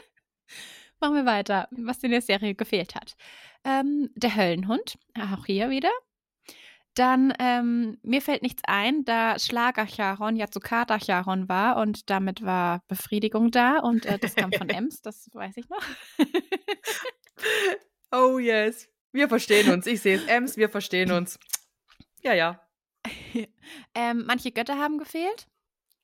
machen wir weiter, was in der Serie gefehlt hat. Ähm, der Höllenhund, auch hier wieder. Dann, ähm, mir fällt nichts ein, da Schlagercharon ja Zucata-Charon war und damit war Befriedigung da und äh, das kam von Ems, das weiß ich noch. Oh yes. Wir verstehen uns. Ich sehe es. Ems, wir verstehen uns. Ja, ja. ähm, manche Götter haben gefehlt,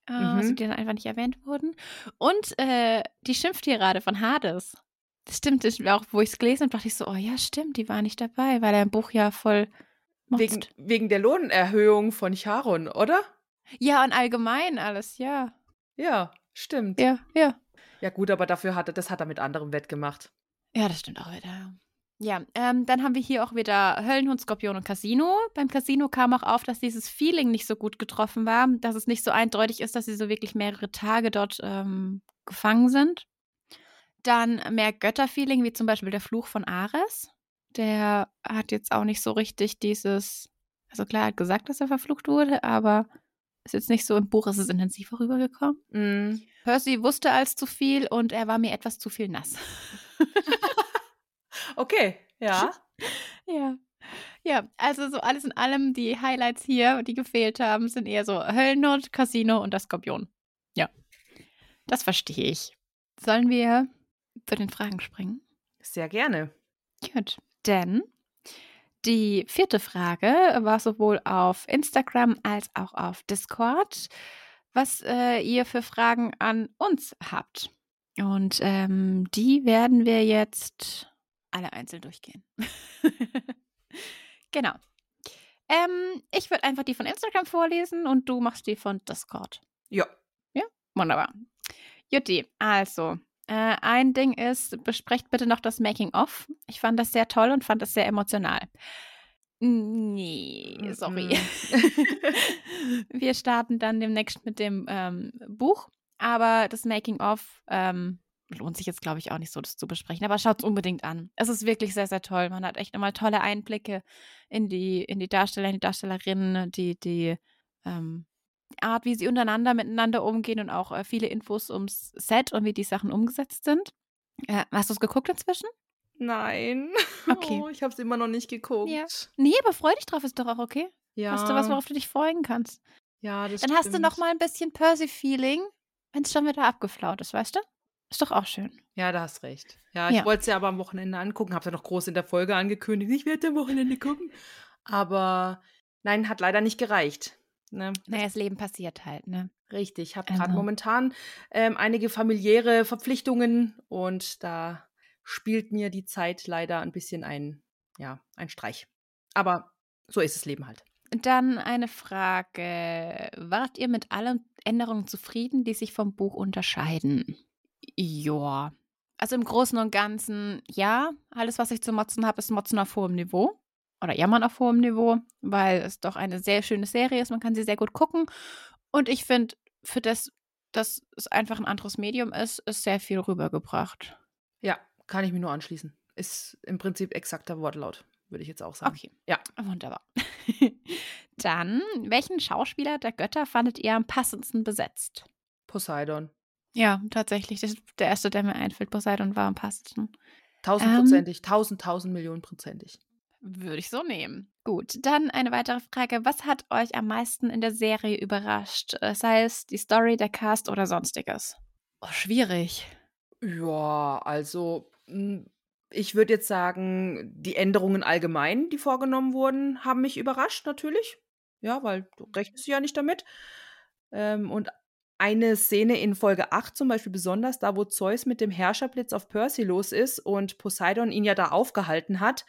äh, Mhm. die dann einfach nicht erwähnt wurden. Und äh, die Schimpftirade von Hades. Das stimmt, das auch, wo ich es gelesen habe, dachte ich so, oh ja, stimmt, die war nicht dabei, weil er im Buch ja voll Wegen, wegen der Lohnerhöhung von Charon, oder? Ja, und allgemein alles, ja. Ja, stimmt. Ja, ja. Ja, gut, aber dafür hat er, das hat er mit anderem wettgemacht. Ja, das stimmt auch wieder. ja. Ja, ähm, dann haben wir hier auch wieder Höllenhund, Skorpion und Casino. Beim Casino kam auch auf, dass dieses Feeling nicht so gut getroffen war, dass es nicht so eindeutig ist, dass sie so wirklich mehrere Tage dort ähm, gefangen sind. Dann mehr Götterfeeling, wie zum Beispiel der Fluch von Ares. Der hat jetzt auch nicht so richtig dieses, also klar, er hat gesagt, dass er verflucht wurde, aber ist jetzt nicht so im Buch, ist es intensiver rübergekommen. Mm. Percy wusste als zu viel und er war mir etwas zu viel nass. Okay, ja. Ja. Ja, also so alles in allem, die Highlights hier, die gefehlt haben, sind eher so Höllennot, Casino und das Skorpion. Ja. Das verstehe ich. Sollen wir zu den Fragen springen? Sehr gerne. Gut. Denn die vierte Frage war sowohl auf Instagram als auch auf Discord, was äh, ihr für Fragen an uns habt. Und ähm, die werden wir jetzt alle einzeln durchgehen. genau. Ähm, ich würde einfach die von Instagram vorlesen und du machst die von Discord. Ja. Wunderbar. Jutti, also, äh, ein Ding ist, besprecht bitte noch das Making-of. Ich fand das sehr toll und fand das sehr emotional. Nee, sorry. Wir starten dann demnächst mit dem ähm, Buch, aber das Making-of ähm, lohnt sich jetzt, glaube ich, auch nicht so, das zu besprechen. Aber schaut es unbedingt an. Es ist wirklich sehr, sehr toll. Man hat echt nochmal tolle Einblicke in die, in die Darsteller, in die Darstellerinnen, die, die ähm, Art, wie sie untereinander miteinander umgehen und auch äh, viele Infos ums Set und wie die Sachen umgesetzt sind. Äh, hast du es geguckt inzwischen? Nein. Okay. Oh, ich habe es immer noch nicht geguckt. Ja. Nee, aber freu dich drauf, ist doch auch okay. Ja. Hast du was, worauf du dich freuen kannst? Ja, das Dann hast du stimmt. noch mal ein bisschen Percy-Feeling, wenn es schon wieder abgeflaut ist, weißt du? Ist doch auch schön. Ja, da hast recht. Ja, ich Ja. wollte es ja aber am Wochenende angucken, habe es ja noch groß in der Folge angekündigt. Ich werde am Wochenende gucken. Aber nein, hat leider nicht gereicht. Ne? Naja, das Leben passiert halt, ne? Richtig, ich habe gerade Also. momentan ähm, einige familiäre Verpflichtungen und da spielt mir die Zeit leider ein bisschen ein, ja, ein Streich. Aber so ist das Leben halt. Dann eine Frage. Wart ihr mit allen Änderungen zufrieden, die sich vom Buch unterscheiden? Ja. Also im Großen und Ganzen, ja. Alles, was ich zu motzen habe, ist Motzen auf hohem Niveau. Oder Jammern auf hohem Niveau, weil es doch eine sehr schöne Serie ist. Man kann sie sehr gut gucken. Und ich finde, für das, dass es einfach ein anderes Medium ist, ist sehr viel rübergebracht. Ja, kann ich mir nur anschließen. Ist im Prinzip exakter Wortlaut, würde ich jetzt auch sagen. Okay. Ja. Wunderbar. Dann, welchen Schauspieler der Götter fandet ihr am passendsten besetzt? Poseidon. Ja, tatsächlich. Das ist der erste, der mir einfällt. Poseidon war am passendsten. Tausendprozentig, tausend, tausend Millionen prozentig. Würde ich so nehmen. Gut, dann eine weitere Frage. Was hat euch am meisten in der Serie überrascht? Äh, Sei es die Story, der Cast oder sonstiges? Oh, schwierig. Ja, also hm, ich würde jetzt sagen, die Änderungen allgemein, die vorgenommen wurden, haben mich überrascht, natürlich. Ja, weil du rechnest ja nicht damit. Ähm, und eine Szene in Folge 8 zum Beispiel besonders, da wo Zeus mit dem Herrscherblitz auf Percy los ist und Poseidon ihn ja da aufgehalten hat,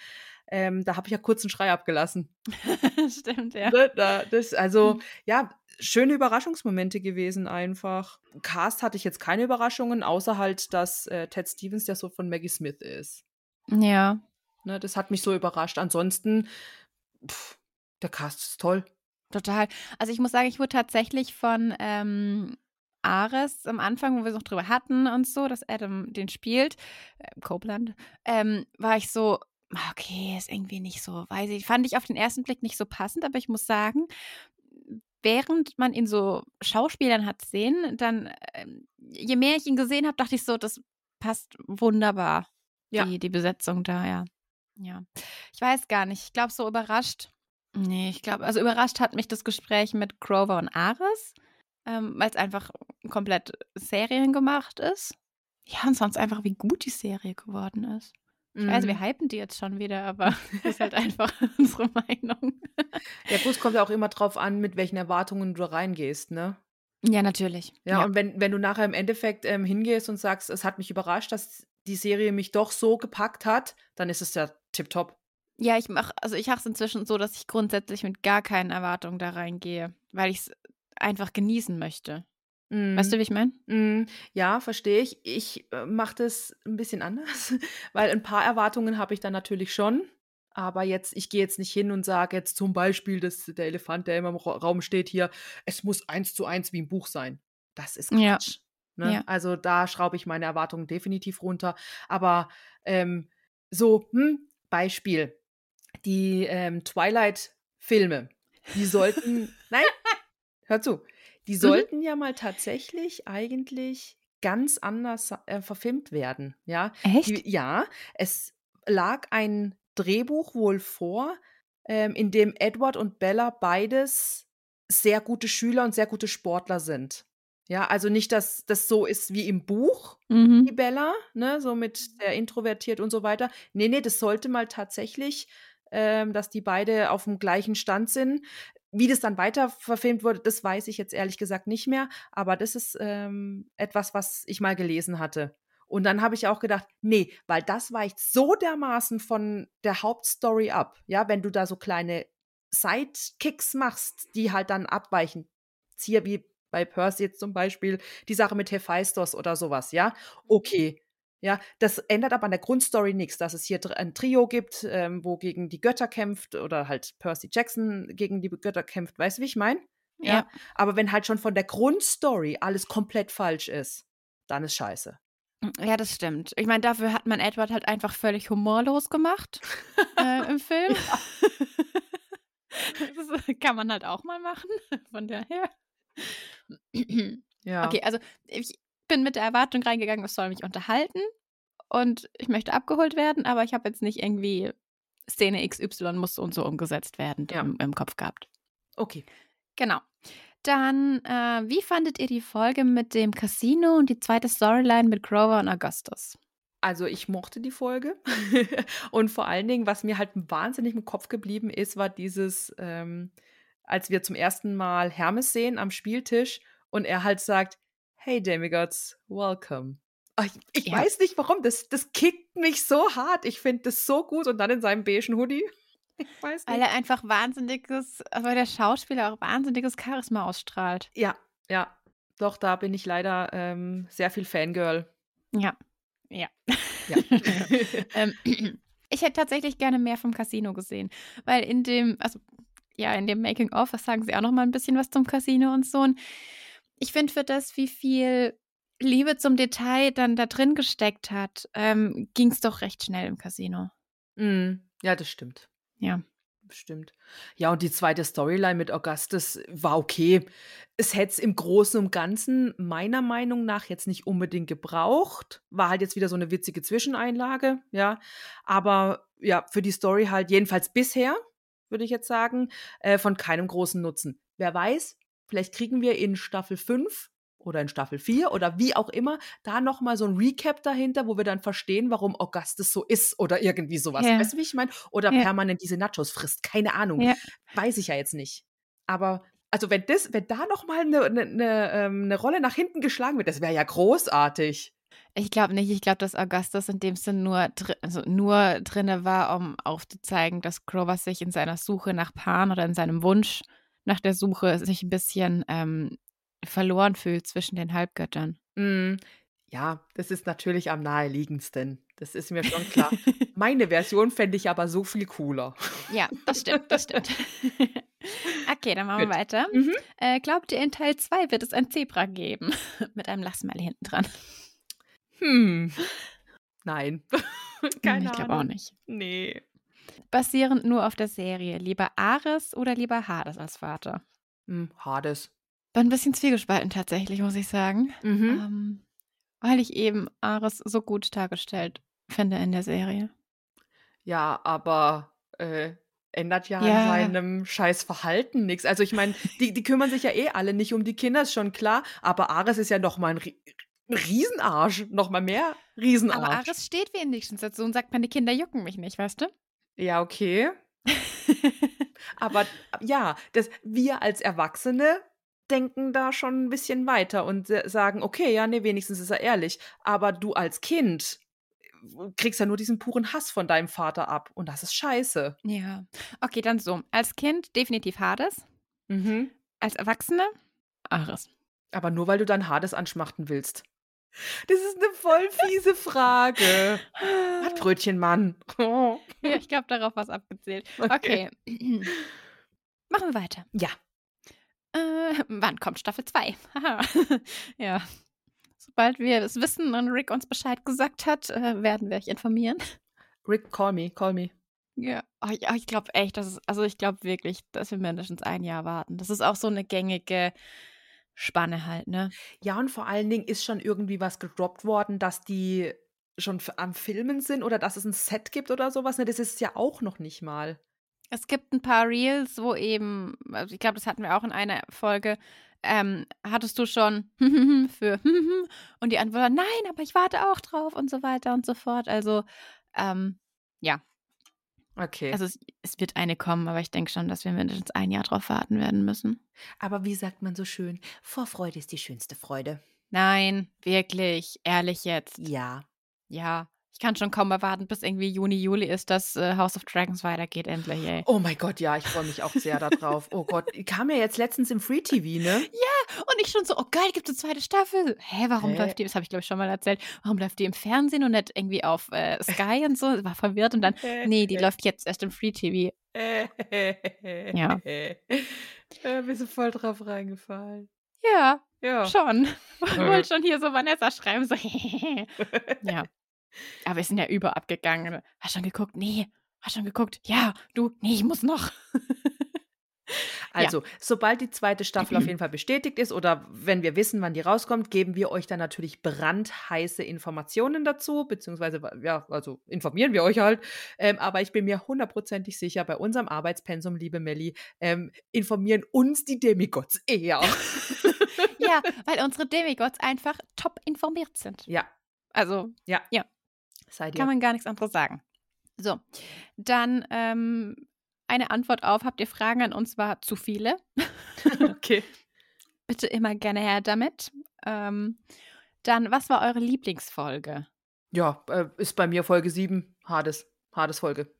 ähm, da habe ich ja kurz einen Schrei abgelassen. Stimmt, ja. Ne, Da, das, also, ja, schöne Überraschungsmomente gewesen einfach. Cast hatte ich jetzt keine Überraschungen, außer halt, dass äh, Ted Stevens ja so von Maggie Smith ist. Ja. Ne, das hat mich so überrascht. Ansonsten, pff, der Cast ist toll. Total. Also ich muss sagen, ich wurde tatsächlich von ähm, Ares am Anfang, wo wir es noch drüber hatten und so, dass Adam den spielt, äh, Copeland, ähm, war ich so, okay, ist irgendwie nicht so, weiß ich, fand ich auf den ersten Blick nicht so passend, aber ich muss sagen, während man ihn so Schauspielern hat sehen, dann, ähm, je mehr ich ihn gesehen habe, dachte ich so, das passt wunderbar, Ja. die, die Besetzung da, ja. Ja. Ich weiß gar nicht, ich glaube, so überrascht. Nee, ich glaube, also überrascht hat mich das Gespräch mit Grover und Ares, ähm, weil es einfach komplett seriengemacht ist. Ja, und sonst einfach, wie gut die Serie geworden ist. Ich weiß, wir Mhm. hypen die jetzt schon wieder, aber das ist halt einfach unsere Meinung. Ja, gut, es kommt ja auch immer drauf an, mit welchen Erwartungen du reingehst, ne? Ja, natürlich. Ja, und wenn, wenn du nachher im Endeffekt ähm, hingehst und sagst, es hat mich überrascht, dass die Serie mich doch so gepackt hat, dann ist es ja tipptopp. Ja, ich mache, also ich mache es inzwischen so, dass ich grundsätzlich mit gar keinen Erwartungen da reingehe, weil ich es einfach genießen möchte. Weißt du, wie ich meine? Mm, Ja, verstehe ich. Ich äh, mache das ein bisschen anders, weil ein paar Erwartungen habe ich dann natürlich schon. Aber jetzt, ich gehe jetzt nicht hin und sage jetzt zum Beispiel, dass der Elefant, der immer im Ra- Raum steht hier, es muss eins zu eins wie im Buch sein. Das ist Ja. Quatsch. Ne? Ja. Also da schraube ich meine Erwartungen definitiv runter. Aber ähm, so, hm, Beispiel. Die ähm, Twilight-Filme, die sollten, nein, hör zu, die Mhm. sollten ja mal tatsächlich eigentlich ganz anders äh, verfilmt werden. Ja, Echt? die, ja, es lag ein Drehbuch wohl vor, ähm, in dem Edward und Bella beides sehr gute Schüler und sehr gute Sportler sind. Ja, also nicht, dass das so ist wie im Buch, die Mhm. Bella, ne, so mit sehr introvertiert und so weiter. Nee, nee, das sollte mal tatsächlich, ähm, dass die beide auf dem gleichen Stand sind. Wie das dann weiter verfilmt wurde, das weiß ich jetzt ehrlich gesagt nicht mehr. Aber das ist ähm, etwas, was ich mal gelesen hatte. Und dann habe ich auch gedacht, nee, weil das weicht so dermaßen von der Hauptstory ab. Ja, wenn du da so kleine Sidekicks machst, die halt dann abweichen. Hier wie bei Percy jetzt zum Beispiel die Sache mit Hephaistos oder sowas, ja. Okay. Ja, das ändert aber an der Grundstory nichts, dass es hier ein Trio gibt, ähm, wo gegen die Götter kämpft oder halt Percy Jackson gegen die Götter kämpft. Weißt du, wie ich meine? Ja. Aber wenn halt schon von der Grundstory alles komplett falsch ist, dann ist scheiße. Ja, das stimmt. Ich meine, dafür hat man Edward halt einfach völlig humorlos gemacht äh, im Film. das kann man halt auch mal machen. Von daher. Ja. Okay, also ich bin mit der Erwartung reingegangen, es soll mich unterhalten und ich möchte abgeholt werden, aber ich habe jetzt nicht irgendwie Szene XY muss so und so umgesetzt werden Ja. im, im Kopf gehabt. Okay. Genau. Dann, äh, wie fandet ihr die Folge mit dem Casino und die zweite Storyline mit Grover und Augustus? Also ich mochte die Folge. und vor allen Dingen, was mir halt wahnsinnig im Kopf geblieben ist, war dieses, ähm, als wir zum ersten Mal Hermes sehen am Spieltisch und er halt sagt, hey Demigods, welcome. Ah, Ich, ich Ja. weiß nicht warum, das, das kickt mich so hart. Ich finde das so gut und dann in seinem beigen Hoodie. Ich weiß Weil nicht. er einfach wahnsinniges, also weil der Schauspieler auch wahnsinniges Charisma ausstrahlt. Ja, ja. Doch, da bin ich leider ähm, sehr viel Fangirl. Ja. Ja. Ja. ähm, ich hätte tatsächlich gerne mehr vom Casino gesehen, weil in dem, also ja, in dem Making of, das sagen sie auch noch mal ein bisschen was zum Casino und so. Und ich finde für das, wie viel Liebe zum Detail dann da drin gesteckt hat, ähm, ging es doch recht schnell im Casino. Mm, ja, das stimmt. Ja. Bestimmt. Ja, und die zweite Storyline mit Augustus war okay. Es hätte es im Großen und Ganzen meiner Meinung nach jetzt nicht unbedingt gebraucht. War halt jetzt wieder so eine witzige Zwischeneinlage, ja. Aber ja, für die Story halt jedenfalls bisher, würde ich jetzt sagen, äh, von keinem großen Nutzen. Wer weiß, vielleicht kriegen wir in Staffel 5 oder in Staffel 4 oder wie auch immer, da nochmal so ein Recap dahinter, wo wir dann verstehen, warum Augustus so ist oder irgendwie sowas. Ja. Weißt du, wie ich meine? Oder Ja. permanent diese Nachos frisst. Keine Ahnung. Ja. Weiß ich ja jetzt nicht. Aber, also wenn das, wenn da nochmal eine, eine, eine, ähm, eine Rolle nach hinten geschlagen wird, das wäre ja großartig. Ich glaube nicht. Ich glaube, dass Augustus in dem Sinn nur, dr also nur drinne war, um aufzuzeigen, dass Grover sich in seiner Suche nach Pan oder in seinem Wunsch nach der Suche sich ein bisschen ähm, verloren fühlt zwischen den Halbgöttern. Mm, ja, das ist natürlich am naheliegendsten. Das ist mir schon klar. Meine Version fände ich aber so viel cooler. Ja, das stimmt, das stimmt. okay, dann machen wir Gut. weiter. Mhm. Äh, glaubt ihr, in Teil 2 wird es ein Zebra geben? Mit einem Lachsmiley hinten dran. Hm. Nein. Keine ich glaube auch nicht. Nee. Basierend nur auf der Serie. Lieber Ares oder lieber Hades als Vater? Hm, Hades. War ein bisschen zwiegespalten tatsächlich, muss ich sagen. Mhm. Ähm, weil ich eben Ares so gut dargestellt finde in der Serie. Ja, aber äh, ändert ja, Ja. an seinem scheiß Verhalten nichts. Also ich meine, die, die kümmern sich ja eh alle nicht um die Kinder, ist schon klar. Aber Ares ist ja noch mal ein Rie Riesenarsch. Noch mal mehr Riesenarsch. Aber Ares steht wenigstens dazu und sagt, meine Kinder jucken mich nicht, weißt du? Ja, okay. Aber ja, das, wir als Erwachsene denken da schon ein bisschen weiter und äh, sagen, okay, ja, nee, wenigstens ist er ehrlich. Aber du als Kind kriegst ja nur diesen puren Hass von deinem Vater ab. Und das ist scheiße. ja. Okay, dann so. Als Kind definitiv Hades. Mhm. Als Erwachsene Ares. Aber nur weil du dann Hades anschmachten willst. Das ist eine voll fiese Frage. Brötchenmann. Ja, ich glaube, darauf war es abgezählt. Okay. Machen wir weiter. Ja. Äh, wann kommt Staffel 2? Haha. ja. Sobald wir es wissen und Rick uns Bescheid gesagt hat, äh, werden wir euch informieren. Rick, call me, call me. Ja, oh, ja, ich glaube echt, dass es, also ich glaube wirklich, dass wir mindestens ein Jahr warten. Das ist auch so eine gängige Spanne halt, ne? Ja, und vor allen Dingen ist schon irgendwie was gedroppt worden, dass die schon am Filmen sind oder dass es ein Set gibt oder sowas. Ne, das ist es ja auch noch nicht mal. Es gibt ein paar Reels, wo eben, also ich glaube, das hatten wir auch in einer Folge, ähm, hattest du schon für und die Antwort war, nein, aber ich warte auch drauf und so weiter und so fort. Also, ähm, ja, Okay. also es, es wird eine kommen, aber ich denke schon, dass wir mindestens ein Jahr drauf warten werden müssen. Aber wie sagt man so schön, Vorfreude ist die schönste Freude. Nein, wirklich, ehrlich jetzt. Ja. Ja, ich kann schon kaum erwarten, bis irgendwie Juni, Juli ist, dass äh, House of Dragons weitergeht, endlich, ey. Oh mein Gott, ja, ich freue mich auch sehr darauf. Oh Gott, kam ja jetzt letztens im Free TV, ne? Und ich schon so, oh geil, gibt es eine zweite Staffel. Hä, warum Hä? läuft die, das habe ich glaube ich schon mal erzählt, warum läuft die im Fernsehen und nicht irgendwie auf äh, Sky und so? War verwirrt und dann, nee, die läuft jetzt erst im Free TV. ja. Äh, bist du voll drauf reingefallen. Ja, Ja. schon. Wollte schon hier so Vanessa schreiben, so, ja. Aber wir sind ja über abgegangen. Hast schon geguckt? Nee. Hast schon geguckt? Ja, du, nee, ich muss noch. Also, sobald die zweite Staffel auf jeden Fall bestätigt ist oder wenn wir wissen, wann die rauskommt, geben wir euch dann natürlich brandheiße Informationen dazu, beziehungsweise, ja, also informieren wir euch halt. Ähm, aber ich bin mir hundertprozentig sicher, bei unserem Arbeitspensum, liebe Melli, ähm, informieren uns die Demigods eher. ja, weil unsere Demigods einfach top informiert sind. ja, Also, ja. Ja. Seid ihr. Kann man gar nichts anderes sagen. So, dann ähm, eine Antwort auf, habt ihr Fragen an uns, war zu viele. okay. Bitte immer gerne her damit. Ähm, dann, was war eure Lieblingsfolge? Ja, äh, ist bei mir Folge 7, Hades. Hades-Folge.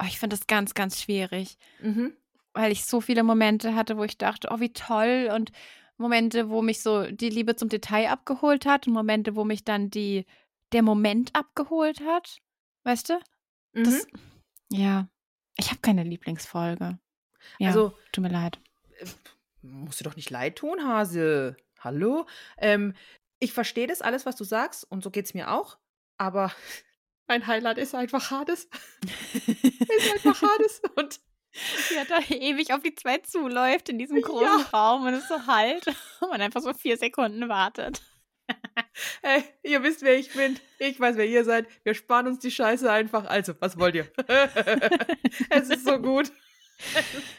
Oh, ich finde das ganz, ganz schwierig, Mhm. weil ich so viele Momente hatte, wo ich dachte, oh, wie toll und Momente, wo mich so die Liebe zum Detail abgeholt hat und Momente, wo mich dann die, der Moment abgeholt hat. Weißt du? Das, ja, ich habe keine Lieblingsfolge. Ja, Also, tut mir leid. musst du doch nicht leid tun, Hase. hallo? Ähm, ich verstehe das alles, was du sagst, und so geht es mir auch, aber mein Highlight ist einfach Hades. ist einfach Hades. Und ja, da ewig auf die zwei zuläuft in diesem großen ja. Raum und es so halt und man einfach so vier Sekunden wartet. Hey, ihr wisst, wer ich bin. Ich weiß, wer ihr seid. Wir sparen uns die Scheiße einfach. Also, was wollt ihr? es ist so gut.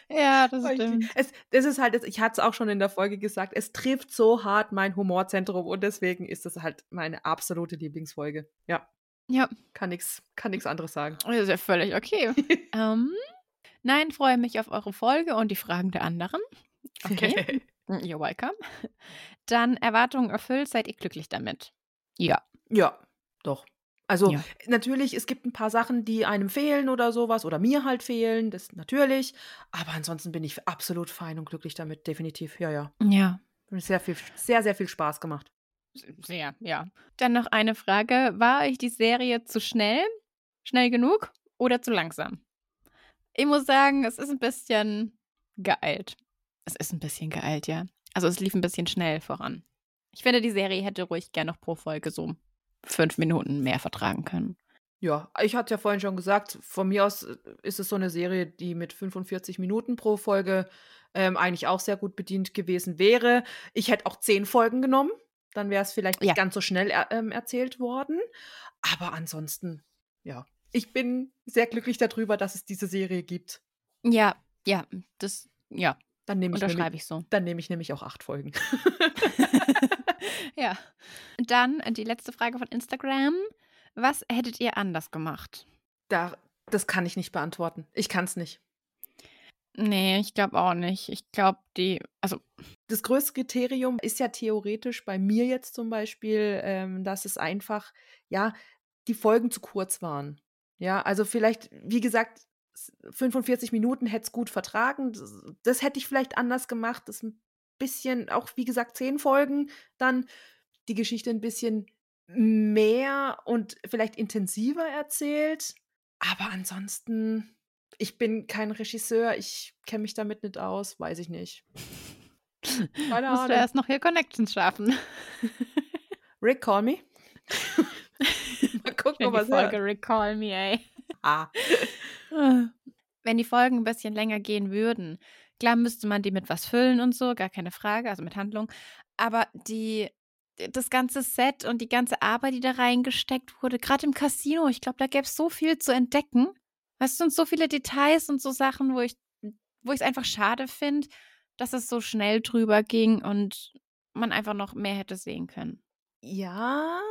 ja, das stimmt. Es, das ist halt, ich hatte es auch schon in der Folge gesagt, es trifft so hart mein Humorzentrum und deswegen ist das halt meine absolute Lieblingsfolge. Ja. Ja. Kann nichts kann nix anderes sagen. Das ist ja völlig okay. ähm, nein, freue mich auf eure Folge und die Fragen der anderen. Okay. You're welcome. Dann Erwartungen erfüllt, seid ihr glücklich damit? Ja. Ja, doch. Also ja. natürlich, es gibt ein paar Sachen, die einem fehlen oder sowas oder mir halt fehlen, das natürlich. Aber ansonsten bin ich absolut fein und glücklich damit, definitiv. Ja, ja. Ja. Sehr viel, sehr, sehr viel Spaß gemacht. Sehr, ja. Dann noch eine Frage. War euch die Serie zu schnell, schnell genug oder zu langsam? Ich muss sagen, es ist ein bisschen geeilt. Es ist ein bisschen geeilt, ja. Also es lief ein bisschen schnell voran. Ich finde, die Serie hätte ruhig gerne noch pro Folge so fünf Minuten mehr vertragen können. Ja, ich hatte ja vorhin schon gesagt, von mir aus äh, ist es so eine Serie, die mit 45 Minuten pro Folge ähm, eigentlich auch sehr gut bedient gewesen wäre. Ich hätte auch zehn Folgen genommen, dann wäre es vielleicht nicht ja. ganz so schnell er, ähm, erzählt worden. Aber ansonsten, ja, ich bin sehr glücklich darüber, dass es diese Serie gibt. Ja, ja, das, ja. Dann nehme ich, nämlich, ich so. Dann nehme ich nämlich auch acht Folgen. ja. Dann die letzte Frage von Instagram. Was hättet ihr anders gemacht? Da, das kann ich nicht beantworten. Ich kann es nicht. Nee, ich glaube auch nicht. Ich glaube, die, also. Das größte Kriterium ist ja theoretisch bei mir jetzt zum Beispiel, ähm, dass es einfach, ja, die Folgen zu kurz waren. Ja, also vielleicht, wie gesagt, 45 Minuten hätte es gut vertragen. Das, das, hätte ich vielleicht anders gemacht. Das ein bisschen, auch wie gesagt, zehn Folgen, dann die Geschichte ein bisschen mehr und vielleicht intensiver erzählt. Aber ansonsten, ich bin kein Regisseur, ich kenne mich damit nicht aus, weiß ich nicht. Keine Musst du erst noch hier Connections schaffen. Rick, call me. Mal gucken, ob was Folge hört. Rick, call me, ey. Ah. Wenn die Folgen ein bisschen länger gehen würden, klar müsste man die mit was füllen und so, gar keine Frage, also mit Handlung. Aber die, das ganze Set und die ganze Arbeit, die da reingesteckt wurde, gerade im Casino, ich glaube, da gäbe es so viel zu entdecken. Weißt du, und so viele Details und so Sachen, wo ich wo ich es einfach schade finde, dass es so schnell drüber ging und man einfach noch mehr hätte sehen können. Ja,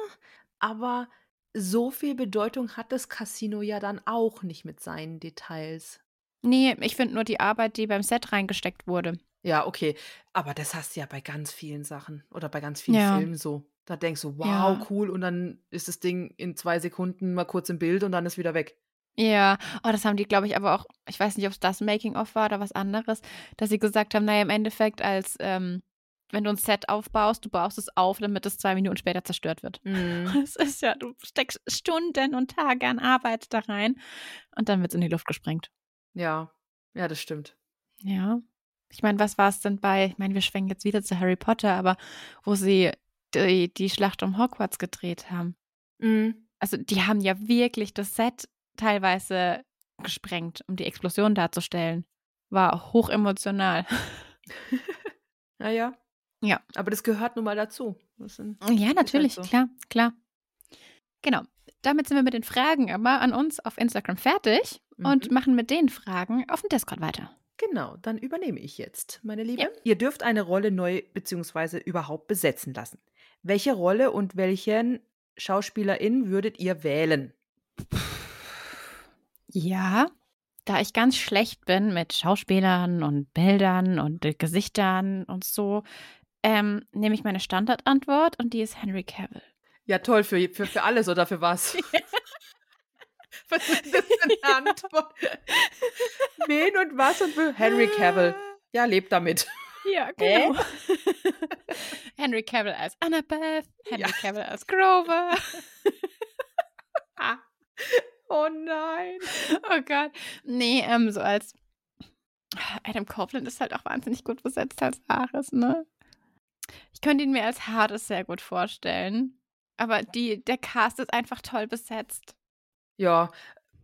aber so viel Bedeutung hat das Casino ja dann auch nicht mit seinen Details. Nee, ich finde nur die Arbeit, die beim Set reingesteckt wurde. Ja, okay. Aber das hast du ja bei ganz vielen Sachen oder bei ganz vielen ja. Filmen so. Da denkst du, wow, ja. cool, und dann ist das Ding in zwei Sekunden mal kurz im Bild und dann ist wieder weg. Ja, oh, das haben die, glaube ich, aber auch, ich weiß nicht, ob es das Making-of war oder was anderes, dass sie gesagt haben, naja, im Endeffekt als ähm, wenn du ein Set aufbaust, du baust es auf, damit es zwei Minuten später zerstört wird. Mm. Das ist ja, du steckst Stunden und Tage an Arbeit da rein und dann wird es in die Luft gesprengt. Ja, ja, das stimmt. Ja. Ich meine, was war es denn bei, ich meine, wir schwenken jetzt wieder zu Harry Potter, aber wo sie die, die Schlacht um Hogwarts gedreht haben. Mm. Also die haben ja wirklich das Set teilweise gesprengt, um die Explosion darzustellen. War hochemotional. naja. Ja. Aber das gehört nun mal dazu. ja, natürlich, halt so. klar, klar. Genau. Damit sind wir mit den Fragen aber an uns auf Instagram fertig mhm. und machen mit den Fragen auf dem Discord weiter. Genau, dann übernehme ich jetzt, meine Liebe. Ja. Ihr dürft eine Rolle neu bzw. überhaupt besetzen lassen. Welche Rolle und welchen Schauspielerin würdet ihr wählen? Ja, da ich ganz schlecht bin mit Schauspielern und Bildern und Gesichtern und so, ähm, nehme ich meine Standardantwort und die ist Henry Cavill. Ja, toll, für, für, für alles oder für was? was ist das für eine Antwort? Wen und was und für Henry Cavill. Ja, lebt damit. Ja, genau. Äh? Henry Cavill als Annabeth, Henry ja. Cavill als Grover. oh nein. Oh Gott. Nee, ähm, so als Adam Copeland ist halt auch wahnsinnig gut besetzt als Ares, ne? Ich könnte ihn mir als Hades sehr gut vorstellen. Aber die, der Cast ist einfach toll besetzt. Ja,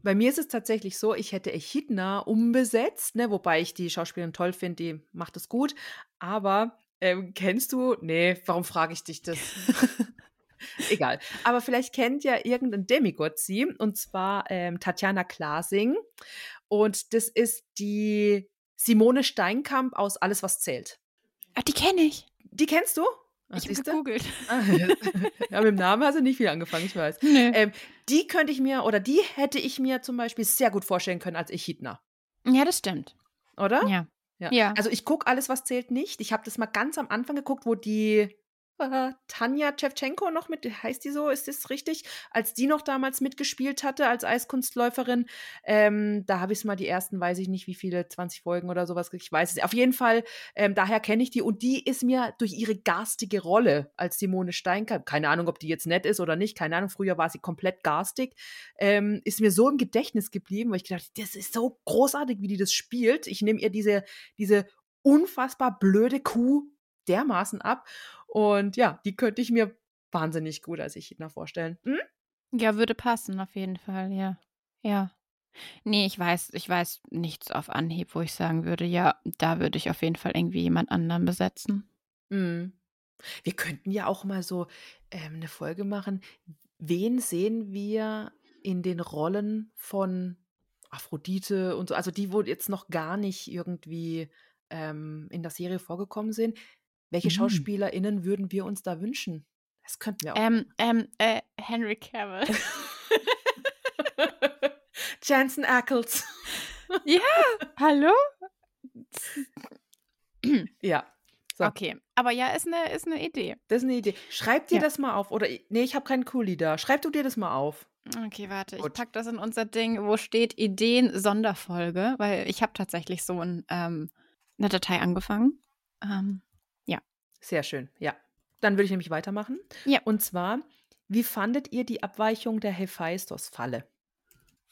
bei mir ist es tatsächlich so, ich hätte Echidna umbesetzt, ne, wobei ich die Schauspielerin toll finde, die macht es gut. Aber ähm, kennst du, nee, warum frage ich dich das? Egal. Aber vielleicht kennt ja irgendein Demigod sie, und zwar ähm, Tatjana Klasing. Und das ist die Simone Steinkamp aus Alles, was zählt. Ach, die kenne ich. Die kennst du? Ach, ich habe gegoogelt. Ah, ja, mit dem Namen hast du nicht viel angefangen, ich weiß. Nee. Ähm, die könnte ich mir, oder die hätte ich mir zum Beispiel sehr gut vorstellen können als Echidna. Ja, das stimmt. Oder? Ja. Ja. ja. Also ich gucke alles, was zählt nicht. Ich habe das mal ganz am Anfang geguckt, wo die äh, Tanja Tschewtschenko noch mit, heißt die so, ist das richtig? Als die noch damals mitgespielt hatte als Eiskunstläuferin, ähm, da habe ich es mal die ersten, weiß ich nicht wie viele, 20 Folgen oder sowas, ich weiß es. Auf jeden Fall, ähm, daher kenne ich die und die ist mir durch ihre garstige Rolle als Simone Steinkamp, keine Ahnung, ob die jetzt nett ist oder nicht, keine Ahnung, früher war sie komplett garstig, ähm, ist mir so im Gedächtnis geblieben, weil ich gedacht, das ist so großartig, wie die das spielt. Ich nehme ihr diese, diese unfassbar blöde Kuh dermaßen ab. Und ja, die könnte ich mir wahnsinnig gut als Echidna vorstellen. Hm? Ja, würde passen, auf jeden Fall, ja. Ja. Nee, ich weiß, ich weiß nichts auf Anhieb, wo ich sagen würde, ja, da würde ich auf jeden Fall irgendwie jemand anderen besetzen. Mhm. Wir könnten ja auch mal so ähm, eine Folge machen. Wen sehen wir in den Rollen von Aphrodite und so, also die, wo jetzt noch gar nicht irgendwie ähm, in der Serie vorgekommen sind. Welche mhm. SchauspielerInnen würden wir uns da wünschen? Das könnten wir auch. Ähm, ähm, äh, Henry Cavill. Jansen Ackles. ja, hallo? ja. So. Okay, aber ja, ist eine, ist eine Idee. Das ist eine Idee. Schreib dir ja. das mal auf. Oder, nee, ich habe keinen Kuli da. Schreib du dir das mal auf. Okay, warte, Gut. ich pack das in unser Ding, wo steht Ideen-Sonderfolge, weil ich habe tatsächlich so ein, ähm, eine Datei angefangen. Ähm, sehr schön, ja. Dann würde ich nämlich weitermachen. Ja. Und zwar, wie fandet ihr die Abweichung der Hephaistos-Falle?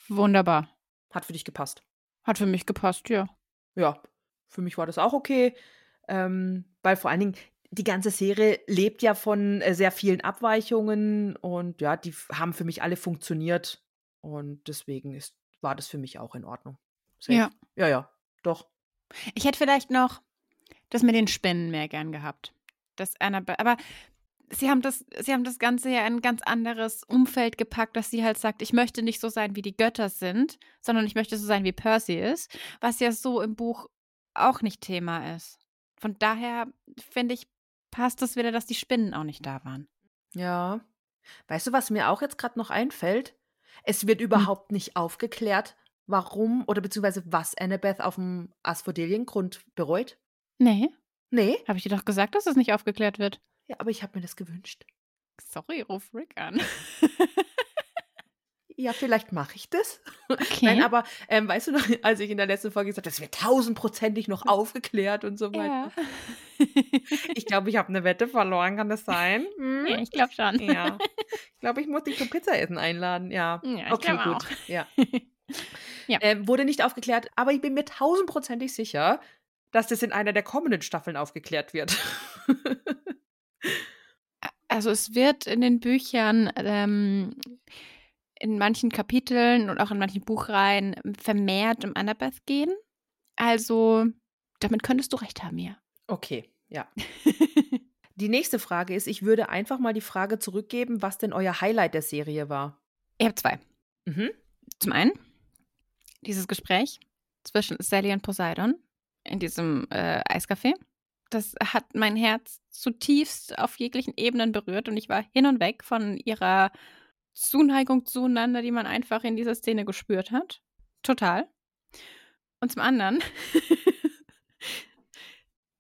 Wunderbar. Hat für dich gepasst? Hat für mich gepasst, ja. Ja, für mich war das auch okay. Ähm, weil vor allen Dingen die ganze Serie lebt ja von äh, sehr vielen Abweichungen und ja, die haben für mich alle funktioniert und deswegen ist, war das für mich auch in Ordnung. Safe. Ja. Ja, ja, doch. Ich hätte vielleicht noch das mit den Spinnen mehr gern gehabt dass Annabelle, aber sie haben das, sie haben das Ganze ja in ein ganz anderes Umfeld gepackt, dass sie halt sagt, ich möchte nicht so sein, wie die Götter sind, sondern ich möchte so sein, wie Percy ist, was ja so im Buch auch nicht Thema ist. Von daher finde ich, passt es wieder, dass die Spinnen auch nicht da waren. Ja. Weißt du, was mir auch jetzt gerade noch einfällt? Es wird hm. überhaupt hm. nicht aufgeklärt, warum oder beziehungsweise was Annabeth auf dem Asphodeliengrund bereut. Nee. Nee. Habe ich dir doch gesagt, dass das nicht aufgeklärt wird? Ja, aber ich habe mir das gewünscht. Sorry, ruf Rick an. ja, vielleicht mache ich das. Okay. Nein, aber ähm, weißt du noch, als ich in der letzten Folge gesagt habe, das wird tausendprozentig noch aufgeklärt und so weiter. Ja. ich glaube, ich habe eine Wette verloren, kann das sein? Hm? Ja, ich glaube schon. Ja. Ich glaube, ich muss dich zum Pizzaessen einladen. Ja. ja okay, gut. Auch. Ja. ja. Ähm, wurde nicht aufgeklärt, aber ich bin mir tausendprozentig sicher, dass das in einer der kommenden Staffeln aufgeklärt wird. also es wird in den Büchern ähm, in manchen Kapiteln und auch in manchen Buchreihen vermehrt um Annabeth gehen. Also damit könntest du recht haben, ja. Okay, ja. die nächste Frage ist, ich würde einfach mal die Frage zurückgeben, was denn euer Highlight der Serie war. Ich habe zwei. Mhm. Zum einen dieses Gespräch zwischen Sally und Poseidon in diesem äh, Eiscafé. Das hat mein Herz zutiefst auf jeglichen Ebenen berührt und ich war hin und weg von ihrer Zuneigung zueinander, die man einfach in dieser Szene gespürt hat. Total. Und zum anderen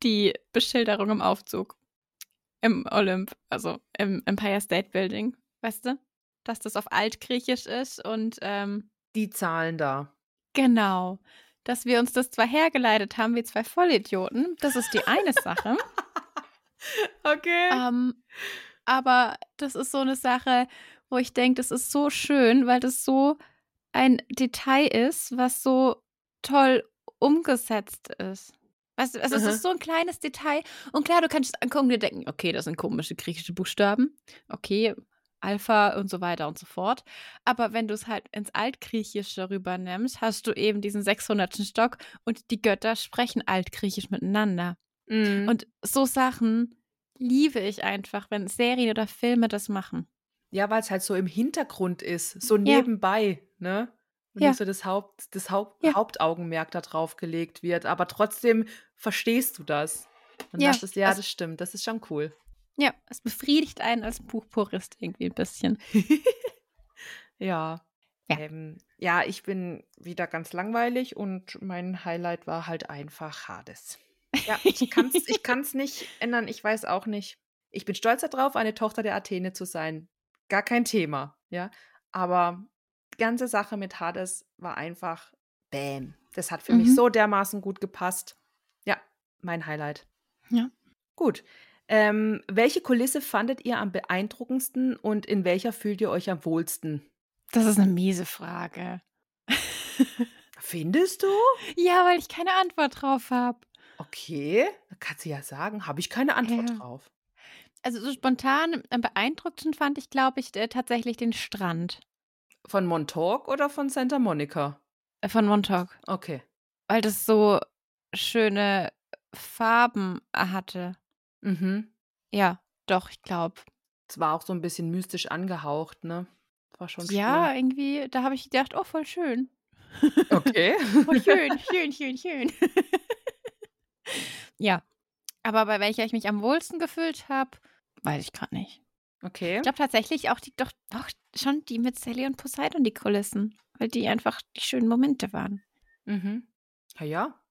die Beschilderung im Aufzug im Olymp, also im Empire State Building, weißt du? Dass das auf Altgriechisch ist und ähm, die Zahlen da. Genau dass wir uns das zwar hergeleitet haben wie zwei Vollidioten. Das ist die eine Sache. okay. Ähm, aber das ist so eine Sache, wo ich denke, das ist so schön, weil das so ein Detail ist, was so toll umgesetzt ist. Weißt du, also es ist so ein kleines Detail. Und klar, du kannst es angucken und dir denken, okay, das sind komische griechische Buchstaben. Okay, Alpha und so weiter und so fort. Aber wenn du es halt ins Altgriechische rübernimmst, hast du eben diesen 600. Stock und die Götter sprechen Altgriechisch miteinander. Mhm. Und so Sachen liebe ich einfach, wenn Serien oder Filme das machen. Ja, weil es halt so im Hintergrund ist, so Ja. nebenbei, ne? Und Ja. nicht so das, Haupt, das Haupt, Ja. Hauptaugenmerk da drauf gelegt wird. Aber trotzdem verstehst du das. Und Ja, das ist, ja, also- das stimmt. Das ist schon cool. Ja, es befriedigt einen als Buchpurist irgendwie ein bisschen. Ja. Ja. Ähm, ja, ich bin wieder ganz langweilig und mein Highlight war halt einfach Hades. Ja, ich kann es ich kann's nicht ändern. Ich weiß auch nicht. Ich bin stolz darauf, eine Tochter der Athene zu sein. Gar kein Thema, ja. Aber die ganze Sache mit Hades war einfach Bam. Das hat für Mhm. mich so dermaßen gut gepasst. Ja, mein Highlight. Ja. Gut. Ähm, welche Kulisse fandet ihr am beeindruckendsten und in welcher fühlt ihr euch am wohlsten? Das ist eine miese Frage. Findest du? Ja, weil ich keine Antwort drauf habe. Okay, da kannst du ja sagen, habe ich keine Antwort Ja. drauf. Also so spontan am beeindruckendsten fand ich, glaube ich, äh, tatsächlich den Strand Von Montauk oder von Santa Monica? äh, von Montauk, Okay. weil das so schöne Farben hatte. Mhm. Ja, doch, ich glaube. Es war auch so ein bisschen mystisch angehaucht, ne? War schon Ja, irgendwie, da habe ich gedacht, oh, voll schön. schön. Okay. Oh, schön, schön, schön, schön. ja, aber bei welcher ich mich am wohlsten gefühlt habe, weiß ich gerade nicht. Okay. Ich glaube tatsächlich auch die, doch, doch schon die mit Sally und Poseidon, die Kulissen, weil die einfach die schönen Momente waren. Mhm. Ja, ja.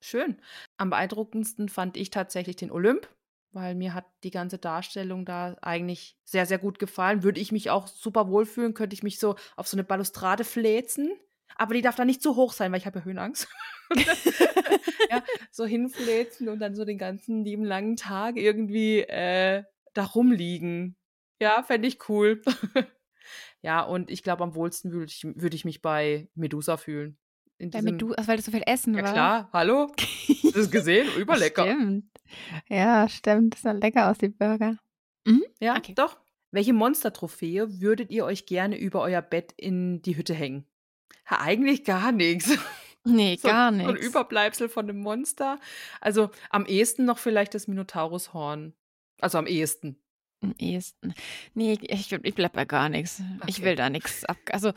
Schön. Am beeindruckendsten fand ich tatsächlich den Olymp, weil mir hat die ganze Darstellung da eigentlich sehr, sehr gut gefallen. Würde ich mich auch super wohlfühlen, könnte ich mich so auf so eine Balustrade fläzen. Aber die darf da nicht zu hoch sein, weil ich habe ja Höhenangst. ja, so hinfläzen und dann so den ganzen lieben langen Tag irgendwie äh, da rumliegen. Ja, fände ich cool. ja, und ich glaube, am wohlsten würde ich, würd ich mich bei Medusa fühlen. In Bei diesem- Medu also weil das so viel Essen Ja war. klar, hallo? Hast du das gesehen? Überlecker. Stimmt. Ja, stimmt. Das sah lecker aus, die Burger. Ja, Okay. doch. Welche Monster-Trophäe würdet ihr euch gerne über euer Bett in die Hütte hängen? Ha, eigentlich gar nichts. Nee, So, gar So ein nichts. Überbleibsel von einem Monster. Also am ehesten noch vielleicht das Minotaurushorn. Also am ehesten. Am ehesten. Nee, ich, ich bleib bei gar nichts. Ich Okay. will da nichts ab. Also,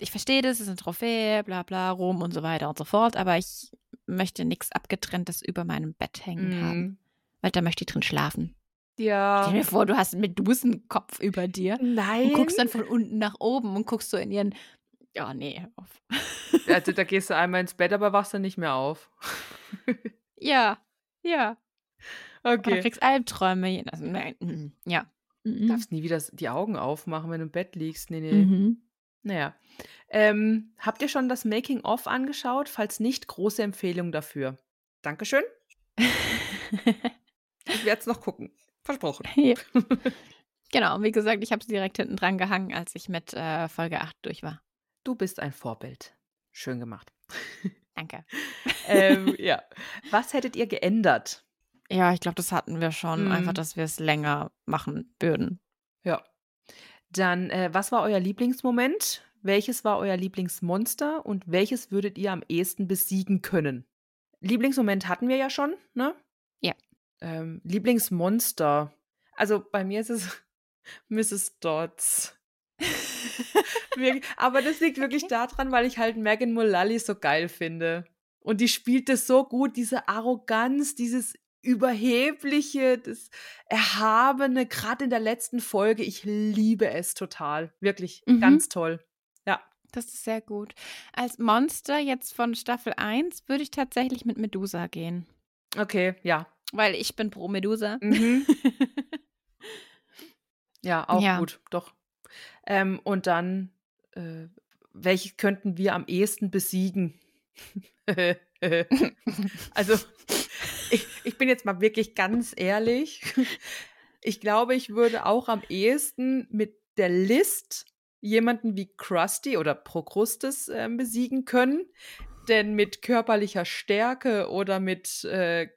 ich verstehe das, es ist eine Trophäe, bla bla, Rom und so weiter und so fort, aber ich möchte nichts Abgetrenntes über meinem Bett hängen haben. Mhm. Weil da möchte ich drin schlafen. Ja. Stell dir vor, du hast einen Medusenkopf über dir Nein. und guckst dann von unten nach oben und guckst so in ihren. Ja, nee. Auf. Also, da gehst du einmal ins Bett, aber wachst dann nicht mehr auf. Ja, ja. Oder Okay. kriegst Albträume. Also, nein, mm, ja. Mhm. darfst nie wieder die Augen aufmachen, wenn du im Bett liegst. Nee, nee. Mhm. Naja. Ähm, habt ihr schon das Making-of angeschaut? Falls nicht, große Empfehlung dafür. Dankeschön. Ich werde es noch gucken. Versprochen. Ja. Genau, wie gesagt, ich habe es direkt hinten dran gehangen, als ich mit äh, Folge 8 durch war. Du bist ein Vorbild. Schön gemacht. Danke. ähm, ja. Was hättet ihr geändert? Ja, ich glaube, das hatten wir schon. Einfach, Mhm. dass wir es länger machen würden. Ja. Dann, äh, was war euer Lieblingsmoment? Welches war euer Lieblingsmonster? Und welches würdet ihr am ehesten besiegen können? Lieblingsmoment hatten wir ja schon, ne? Ja. Ähm, Lieblingsmonster. Also bei mir ist es Mrs. Dodds. Aber das liegt wirklich daran, weil ich halt Megan Mullally so geil finde. Und die spielt das so gut, diese Arroganz, dieses Überhebliche, das Erhabene, gerade in der letzten Folge. Ich liebe es total. Wirklich Mhm. ganz toll. Ja. Das ist sehr gut. Als Monster jetzt von Staffel 1 würde ich tatsächlich mit Medusa gehen. Okay, ja. Weil ich bin pro Medusa. Mhm. Ja, auch Ja. gut, doch. Ähm, und dann, äh, welche könnten wir am ehesten besiegen? also, ich, ich bin jetzt mal wirklich ganz ehrlich. Ich glaube, ich würde auch am ehesten mit der List jemanden wie Krusty oder Procrustes ähm, besiegen können. denn mit körperlicher Stärke oder mit äh,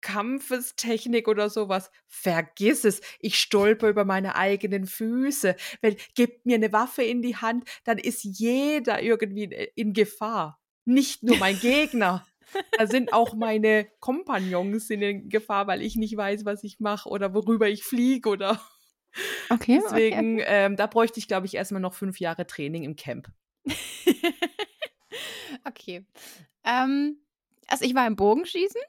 Kampfestechnik oder sowas, vergiss es. Ich stolper über meine eigenen Füße. Wenn, gebt mir eine Waffe in die Hand, dann ist jeder irgendwie in, in Gefahr. Nicht nur mein Gegner. Da sind auch meine Kompagnons in Gefahr, weil ich nicht weiß, was ich mache oder worüber ich fliege oder. Okay. Deswegen, okay. Ähm, da bräuchte ich, glaube ich, erstmal noch fünf Jahre Training im Camp. okay. Ähm, also ich war im Bogenschießen.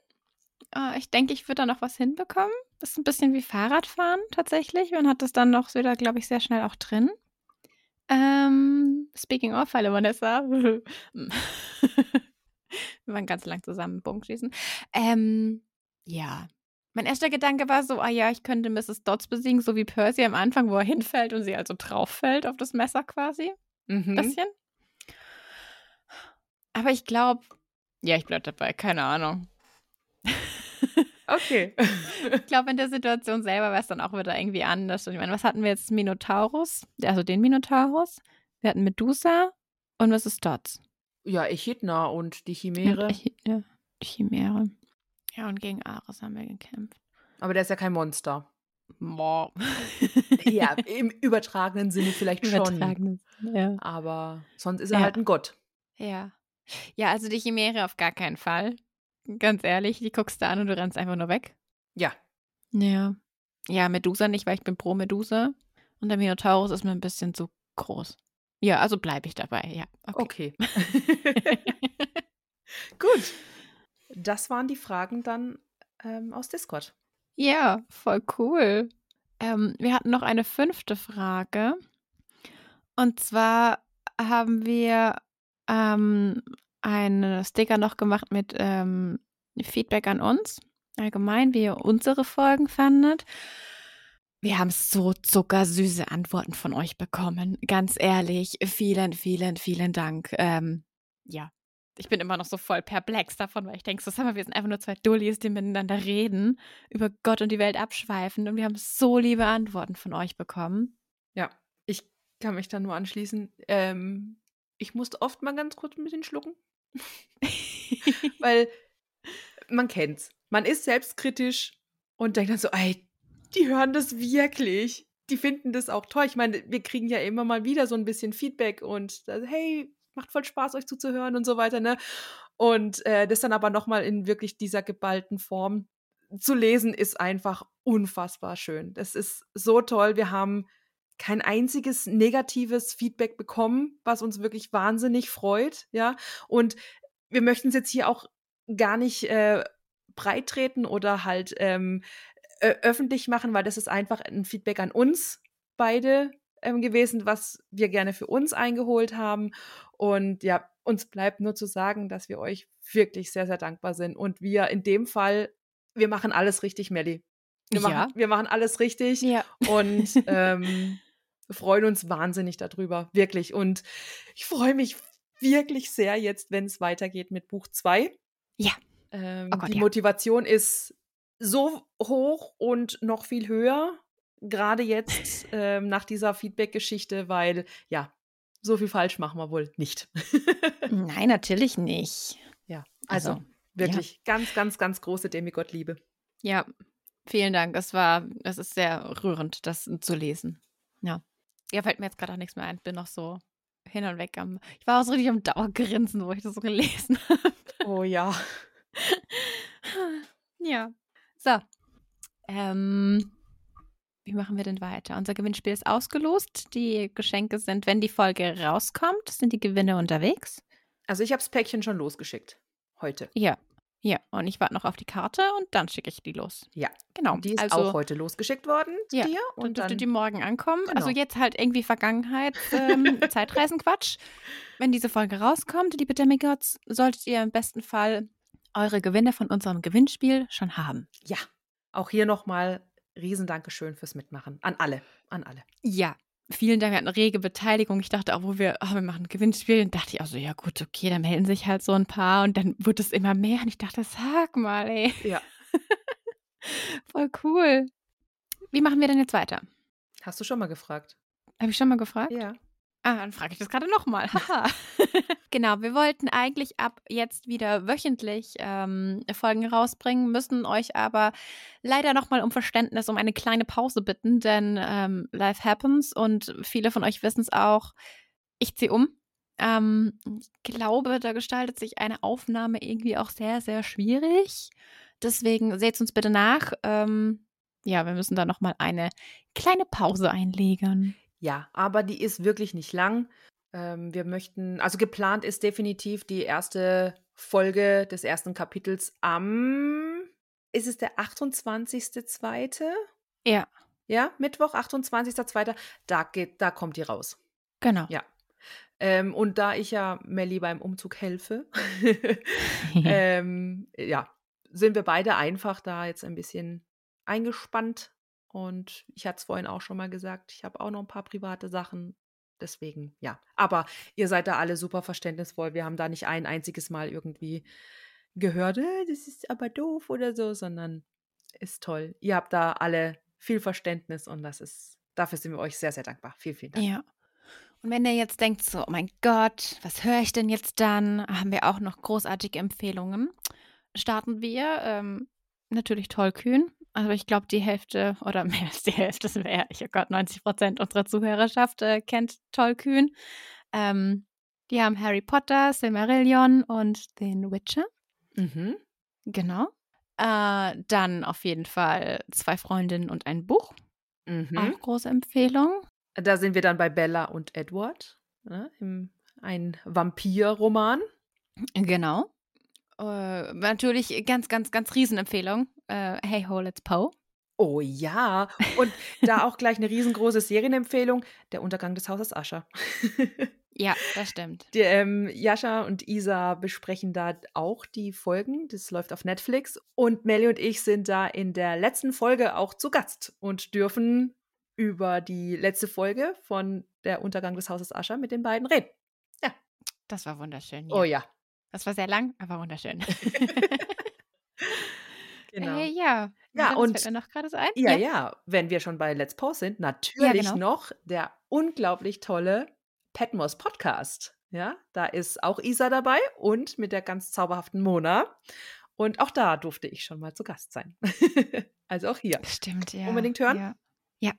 Uh, ich denke, ich würde da noch was hinbekommen. Das ist ein bisschen wie Fahrradfahren tatsächlich. Man hat das dann noch wieder, glaube ich, sehr schnell auch drin. Ähm, speaking of, hallo Vanessa. Wir waren ganz lang zusammen Bogenschießen. Ähm, ja. Mein erster Gedanke war so, ah ja, ich könnte Mrs. Dodds besiegen, so wie Percy am Anfang, wo er hinfällt und sie also drauf fällt auf das Messer quasi. Mhm. Bisschen. Aber ich glaube, ja, ich bleibe dabei, keine Ahnung. Okay. ich glaube, in der Situation selber wäre es dann auch wieder irgendwie anders. Ich meine, was hatten wir jetzt? Minotaurus, also den Minotaurus. Wir hatten Medusa und Mrs. Dodds. Ja, Echidna und die Chimäre. Ja, die Chimäre. Ja, und gegen Ares haben wir gekämpft. Aber der ist ja kein Monster. Boah. ja, im übertragenen Sinne vielleicht schon. Ja. Aber sonst ist er Ja. halt ein Gott. Ja. Ja, also die Chimäre auf gar keinen Fall. Ganz ehrlich, die guckst du an und du rennst einfach nur weg. Ja. Ja. Ja, Medusa nicht, weil ich bin pro Medusa. Und der Minotaurus ist mir ein bisschen zu groß. Ja, also bleibe ich dabei, ja. Okay. Okay. Gut. Das waren die Fragen dann ähm, aus Discord. ja, voll cool. Ähm, wir hatten noch eine fünfte Frage. Und zwar haben wir ähm, einen Sticker noch gemacht mit ähm, Feedback an uns. Allgemein, wie ihr unsere Folgen fandet. Wir haben so zuckersüße Antworten von euch bekommen. Ganz ehrlich, vielen, vielen, vielen Dank. Ähm, ja, ich bin immer noch so voll perplex davon, weil ich denke, so, sag mal, wir sind einfach nur zwei Dullis, die miteinander reden, über Gott und die Welt abschweifen. Und wir haben so liebe Antworten von euch bekommen. Ja, ich kann mich da nur anschließen. Ähm, ich musste oft mal ganz kurz ein bisschen schlucken. Weil man kennt's. Man ist selbstkritisch und denkt dann so, ey, die hören das wirklich. Die finden das auch toll. Ich meine, wir kriegen ja immer mal wieder so ein bisschen Feedback und äh, hey, macht voll Spaß, euch zuzuhören und so weiter, ne? Und äh, das dann aber nochmal in wirklich dieser geballten Form zu lesen, ist einfach unfassbar schön. Das ist so toll. Wir haben kein einziges negatives Feedback bekommen, was uns wirklich wahnsinnig freut, ja. Und wir möchten es jetzt hier auch gar nicht äh, breit treten oder halt ähm, öffentlich machen, weil das ist einfach ein Feedback an uns beide ähm, gewesen, was wir gerne für uns eingeholt haben. Und ja, uns bleibt nur zu sagen, dass wir euch wirklich sehr, sehr dankbar sind. Und wir in dem Fall, wir machen alles richtig, Melli. Wir, Ja. machen, wir machen alles richtig Ja. und ähm, freuen uns wahnsinnig darüber, wirklich. Und ich freue mich wirklich sehr jetzt, wenn es weitergeht mit Buch 2. Ja. Ähm, Oh Gott, die ja. Motivation ist so hoch und noch viel höher, gerade jetzt ähm, nach dieser Feedback-Geschichte, weil ja, so viel falsch machen wir wohl nicht. Nein, natürlich nicht. ja, also, Also, wirklich ganz, ganz, ganz große Demigott-Liebe. Ja, vielen Dank. Es war, es ist sehr rührend, das zu lesen. Ja. Ja, fällt mir jetzt gerade auch nichts mehr ein. Bin noch so hin und weg am. Ich war auch so richtig am Dauergrinsen, wo ich das so gelesen habe. Oh ja. ja. So. Ähm, wie machen wir denn weiter? Unser Gewinnspiel ist ausgelost. Die Geschenke sind, wenn die Folge rauskommt, sind die Gewinne unterwegs. Also ich habe das Päckchen schon losgeschickt. Heute. Ja. Ja. Und ich warte noch auf die Karte und dann schicke ich die los. Ja. Genau. Die ist also, auch heute losgeschickt worden zu Ja, dir. Und Und dürfte dann, die morgen ankommen. Also Genau. jetzt halt irgendwie Vergangenheit, ähm, Zeitreisenquatsch. Wenn diese Folge rauskommt, liebe Demigods, solltet ihr im besten Fall eure Gewinne von unserem Gewinnspiel schon haben. ja, auch hier nochmal riesen Dankeschön fürs Mitmachen. An alle. An alle. Ja. Vielen Dank, wir hatten rege Beteiligung. Ich dachte auch, wo wir, oh, wir machen ein Gewinnspiel, dann dachte ich auch so, ja gut, okay, dann melden sich halt so ein paar und dann wurde es immer mehr und ich dachte, sag mal, ey, Ja. voll cool. Wie machen wir denn jetzt weiter? Hast du schon mal gefragt? Habe ich schon mal gefragt? Ja. Ah, dann frage ich das gerade nochmal. Haha. genau, wir wollten eigentlich ab jetzt wieder wöchentlich ähm, Folgen rausbringen, müssen euch aber leider nochmal um Verständnis, um eine kleine Pause bitten, denn ähm, Life happens und viele von euch wissen es auch. Ich ziehe um. Ähm, ich glaube, da gestaltet sich eine Aufnahme irgendwie auch sehr, sehr schwierig. Deswegen seht uns bitte nach. Ähm, ja, wir müssen da nochmal eine kleine Pause einlegen. Ja, aber die ist wirklich nicht lang. Ähm, wir möchten, also geplant ist definitiv die erste Folge des ersten Kapitels am, ist es der 28.2.? Ja. Ja, Mittwoch, 28.2. Da geht, da kommt die raus. Genau. Ja. Ähm, und da ich ja Melli beim Umzug helfe, ähm, ja, sind wir beide einfach da jetzt ein bisschen eingespannt und ich hatte es vorhin auch schon mal gesagt, ich habe auch noch ein paar private Sachen. Deswegen, ja. Aber ihr seid da alle super verständnisvoll. Wir haben da nicht ein einziges Mal irgendwie gehört, äh, das ist aber doof oder so, sondern ist toll. Ihr habt da alle viel Verständnis und das ist, dafür sind wir euch sehr, sehr dankbar. Vielen, vielen Dank. Ja. Und wenn ihr jetzt denkt, so, oh mein Gott, was höre ich denn jetzt dann? Haben wir auch noch großartige Empfehlungen. Starten wir ähm, natürlich tollkühn. Also ich glaube, die Hälfte oder mehr als die Hälfte, das wäre, ich oh Gott, 90 Prozent unserer Zuhörerschaft äh, kennt Tollkühn. Ähm, die haben Harry Potter, Silmarillion und den Witcher. Mhm. Genau. Äh, dann auf jeden Fall zwei Freundinnen und ein Buch. Mhm. Auch große Empfehlung. Da sind wir dann bei Bella und Edward. Ne, im, ein Vampir-Roman. Genau. Äh, natürlich ganz, ganz, ganz Riesenempfehlung. Äh, hey ho, let's Poe. Oh ja. Und da auch gleich eine riesengroße Serienempfehlung: Der Untergang des Hauses Ascher. ja, das stimmt. Die, ähm, Jascha und Isa besprechen da auch die Folgen. Das läuft auf Netflix. Und Melly und ich sind da in der letzten Folge auch zu Gast und dürfen über die letzte Folge von Der Untergang des Hauses Ascher mit den beiden reden. Ja. Das war wunderschön. Ja. Oh ja. Das war sehr lang, aber wunderschön. genau. Äh, ja. Ja, und fällt mir noch gerade so ein. Ja, ja, ja, wenn wir schon bei Let's Pause sind, natürlich ja, genau. noch der unglaublich tolle Petmos Podcast. Ja, da ist auch Isa dabei und mit der ganz zauberhaften Mona. Und auch da durfte ich schon mal zu Gast sein. also auch hier. Stimmt, ja. Unbedingt hören? Ja. ja.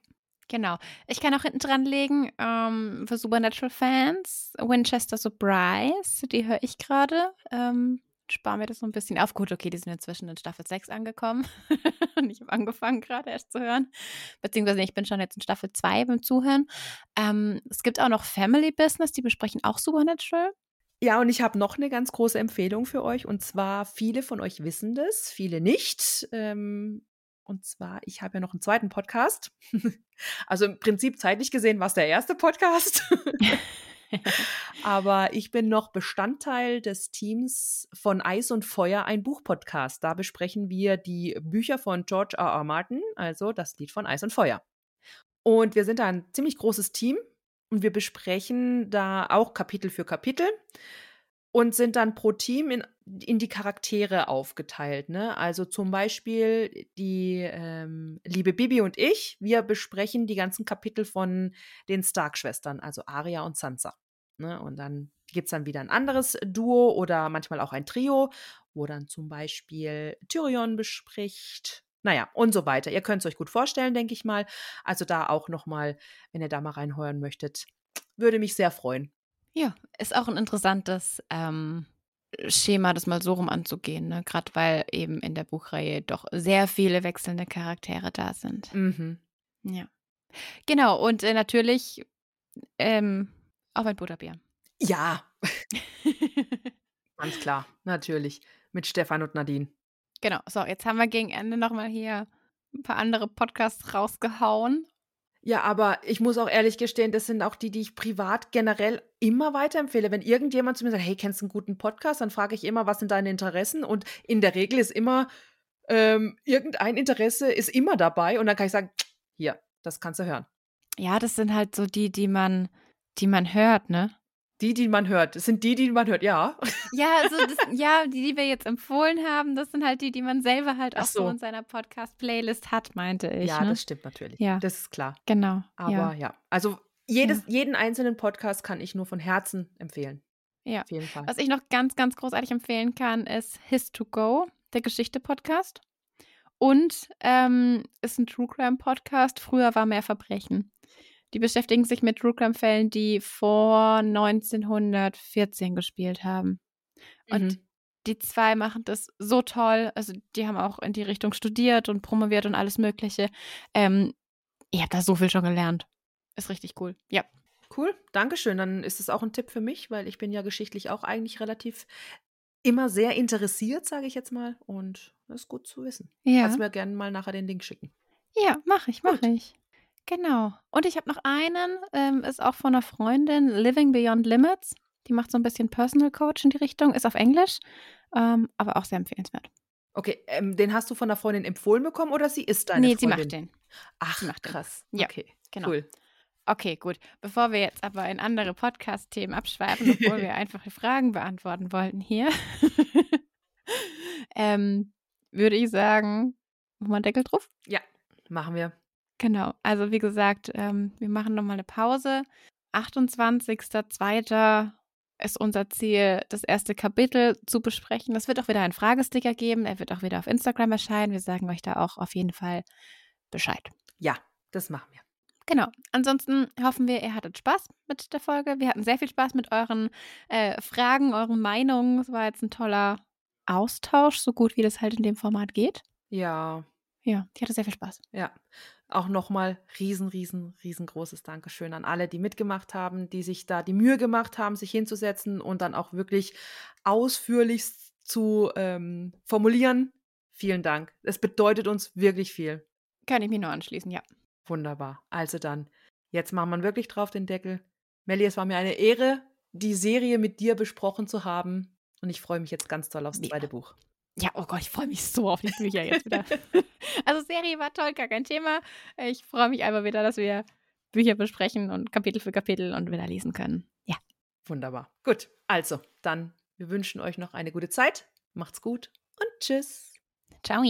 Genau. Ich kann auch hinten dran legen ähm, für Supernatural-Fans Winchester Surprise. Die höre ich gerade. Ähm, spare mir das so ein bisschen auf. Gut, okay, die sind inzwischen in Staffel 6 angekommen. Und ich habe angefangen gerade erst zu hören. Beziehungsweise ich bin schon jetzt in Staffel 2 beim Zuhören. Ähm, es gibt auch noch Family Business, die besprechen auch Supernatural. Ja, und ich habe noch eine ganz große Empfehlung für euch. Und zwar, viele von euch wissen das, viele nicht. Ähm, und zwar, ich habe ja noch einen zweiten Podcast. also im Prinzip zeitlich gesehen war es der erste Podcast. Aber ich bin noch Bestandteil des Teams von Eis und Feuer, ein Buchpodcast. Da besprechen wir die Bücher von George R. R. Martin, also das Lied von Eis und Feuer. Und wir sind da ein ziemlich großes Team und wir besprechen da auch Kapitel für Kapitel und sind dann pro Team in, in die Charaktere aufgeteilt. Ne? Also zum Beispiel die ähm, liebe Bibi und ich, wir besprechen die ganzen Kapitel von den Stark-Schwestern, also Arya und Sansa. Ne? Und dann gibt es dann wieder ein anderes Duo oder manchmal auch ein Trio, wo dann zum Beispiel Tyrion bespricht. Naja, und so weiter. Ihr könnt es euch gut vorstellen, denke ich mal. Also da auch nochmal, wenn ihr da mal reinhören möchtet, würde mich sehr freuen. Ja, ist auch ein interessantes ähm, Schema, das mal so rum anzugehen, ne? gerade weil eben in der Buchreihe doch sehr viele wechselnde Charaktere da sind. Mhm. Ja. Genau, und äh, natürlich ähm, auch ein Butterbier. Ja. Ganz klar, natürlich. Mit Stefan und Nadine. Genau, so, jetzt haben wir gegen Ende nochmal hier ein paar andere Podcasts rausgehauen. Ja, aber ich muss auch ehrlich gestehen, das sind auch die, die ich privat generell immer weiterempfehle. Wenn irgendjemand zu mir sagt, hey, kennst du einen guten Podcast, dann frage ich immer, was sind deine Interessen? Und in der Regel ist immer, ähm, irgendein Interesse ist immer dabei und dann kann ich sagen, hier, das kannst du hören. Ja, das sind halt so die, die man, die man hört, ne? Die, die man hört. Das sind die, die man hört, ja. Ja, also das, ja, die, die wir jetzt empfohlen haben, das sind halt die, die man selber halt auch so. so in seiner Podcast-Playlist hat, meinte ich. Ja, ne? das stimmt natürlich. Ja. Das ist klar. Genau. Aber ja, ja. also jedes, ja. jeden einzelnen Podcast kann ich nur von Herzen empfehlen. Ja. Auf jeden Fall. Was ich noch ganz, ganz großartig empfehlen kann, ist His to Go, der Geschichte-Podcast. Und ähm, ist ein True Crime Podcast. Früher war mehr Verbrechen. Die beschäftigen sich mit True Crime Fällen, die vor 1914 gespielt haben. Und mhm. die zwei machen das so toll. Also die haben auch in die Richtung studiert und promoviert und alles Mögliche. Ähm, ich habe da so viel schon gelernt. Ist richtig cool. Ja. Cool, Dankeschön. Dann ist es auch ein Tipp für mich, weil ich bin ja geschichtlich auch eigentlich relativ immer sehr interessiert, sage ich jetzt mal. Und das ist gut zu wissen. Ja. Kannst mir gerne mal nachher den Link schicken. Ja, mache ich, mache ich. Genau. Und ich habe noch einen, ähm, ist auch von einer Freundin, Living Beyond Limits. Die macht so ein bisschen Personal Coach in die Richtung, ist auf Englisch, ähm, aber auch sehr empfehlenswert. Okay, ähm, den hast du von der Freundin empfohlen bekommen oder sie ist deine nee, Freundin? Nee, sie macht den. Ach, macht krass. Den. Ja, okay, genau. Cool. Okay, gut. Bevor wir jetzt aber in andere Podcast-Themen abschweifen, bevor wir einfache Fragen beantworten wollten hier, ähm, würde ich sagen, machen wir einen Deckel drauf? Ja, machen wir. Genau. Also wie gesagt, ähm, wir machen nochmal eine Pause. 28.02. ist unser Ziel, das erste Kapitel zu besprechen. Es wird auch wieder einen Fragesticker geben. Er wird auch wieder auf Instagram erscheinen. Wir sagen euch da auch auf jeden Fall Bescheid. Ja, das machen wir. Genau. Ansonsten hoffen wir, ihr hattet Spaß mit der Folge. Wir hatten sehr viel Spaß mit euren äh, Fragen, euren Meinungen. Es war jetzt ein toller Austausch, so gut wie das halt in dem Format geht. Ja. Ja, ich hatte sehr viel Spaß. Ja. Auch nochmal riesen, riesen, riesengroßes Dankeschön an alle, die mitgemacht haben, die sich da die Mühe gemacht haben, sich hinzusetzen und dann auch wirklich ausführlich zu ähm, formulieren. Vielen Dank. Es bedeutet uns wirklich viel. Kann ich mich nur anschließen, ja. Wunderbar. Also dann, jetzt machen wir wirklich drauf den Deckel. Melli, es war mir eine Ehre, die Serie mit dir besprochen zu haben. Und ich freue mich jetzt ganz toll aufs zweite Buch. Ja, oh Gott, ich freue mich so auf die Bücher jetzt wieder. also Serie war toll, gar kein Thema. Ich freue mich einfach wieder, dass wir Bücher besprechen und Kapitel für Kapitel und wieder lesen können. Ja. Wunderbar. Gut, also dann, wir wünschen euch noch eine gute Zeit. Macht's gut und tschüss. Ciao.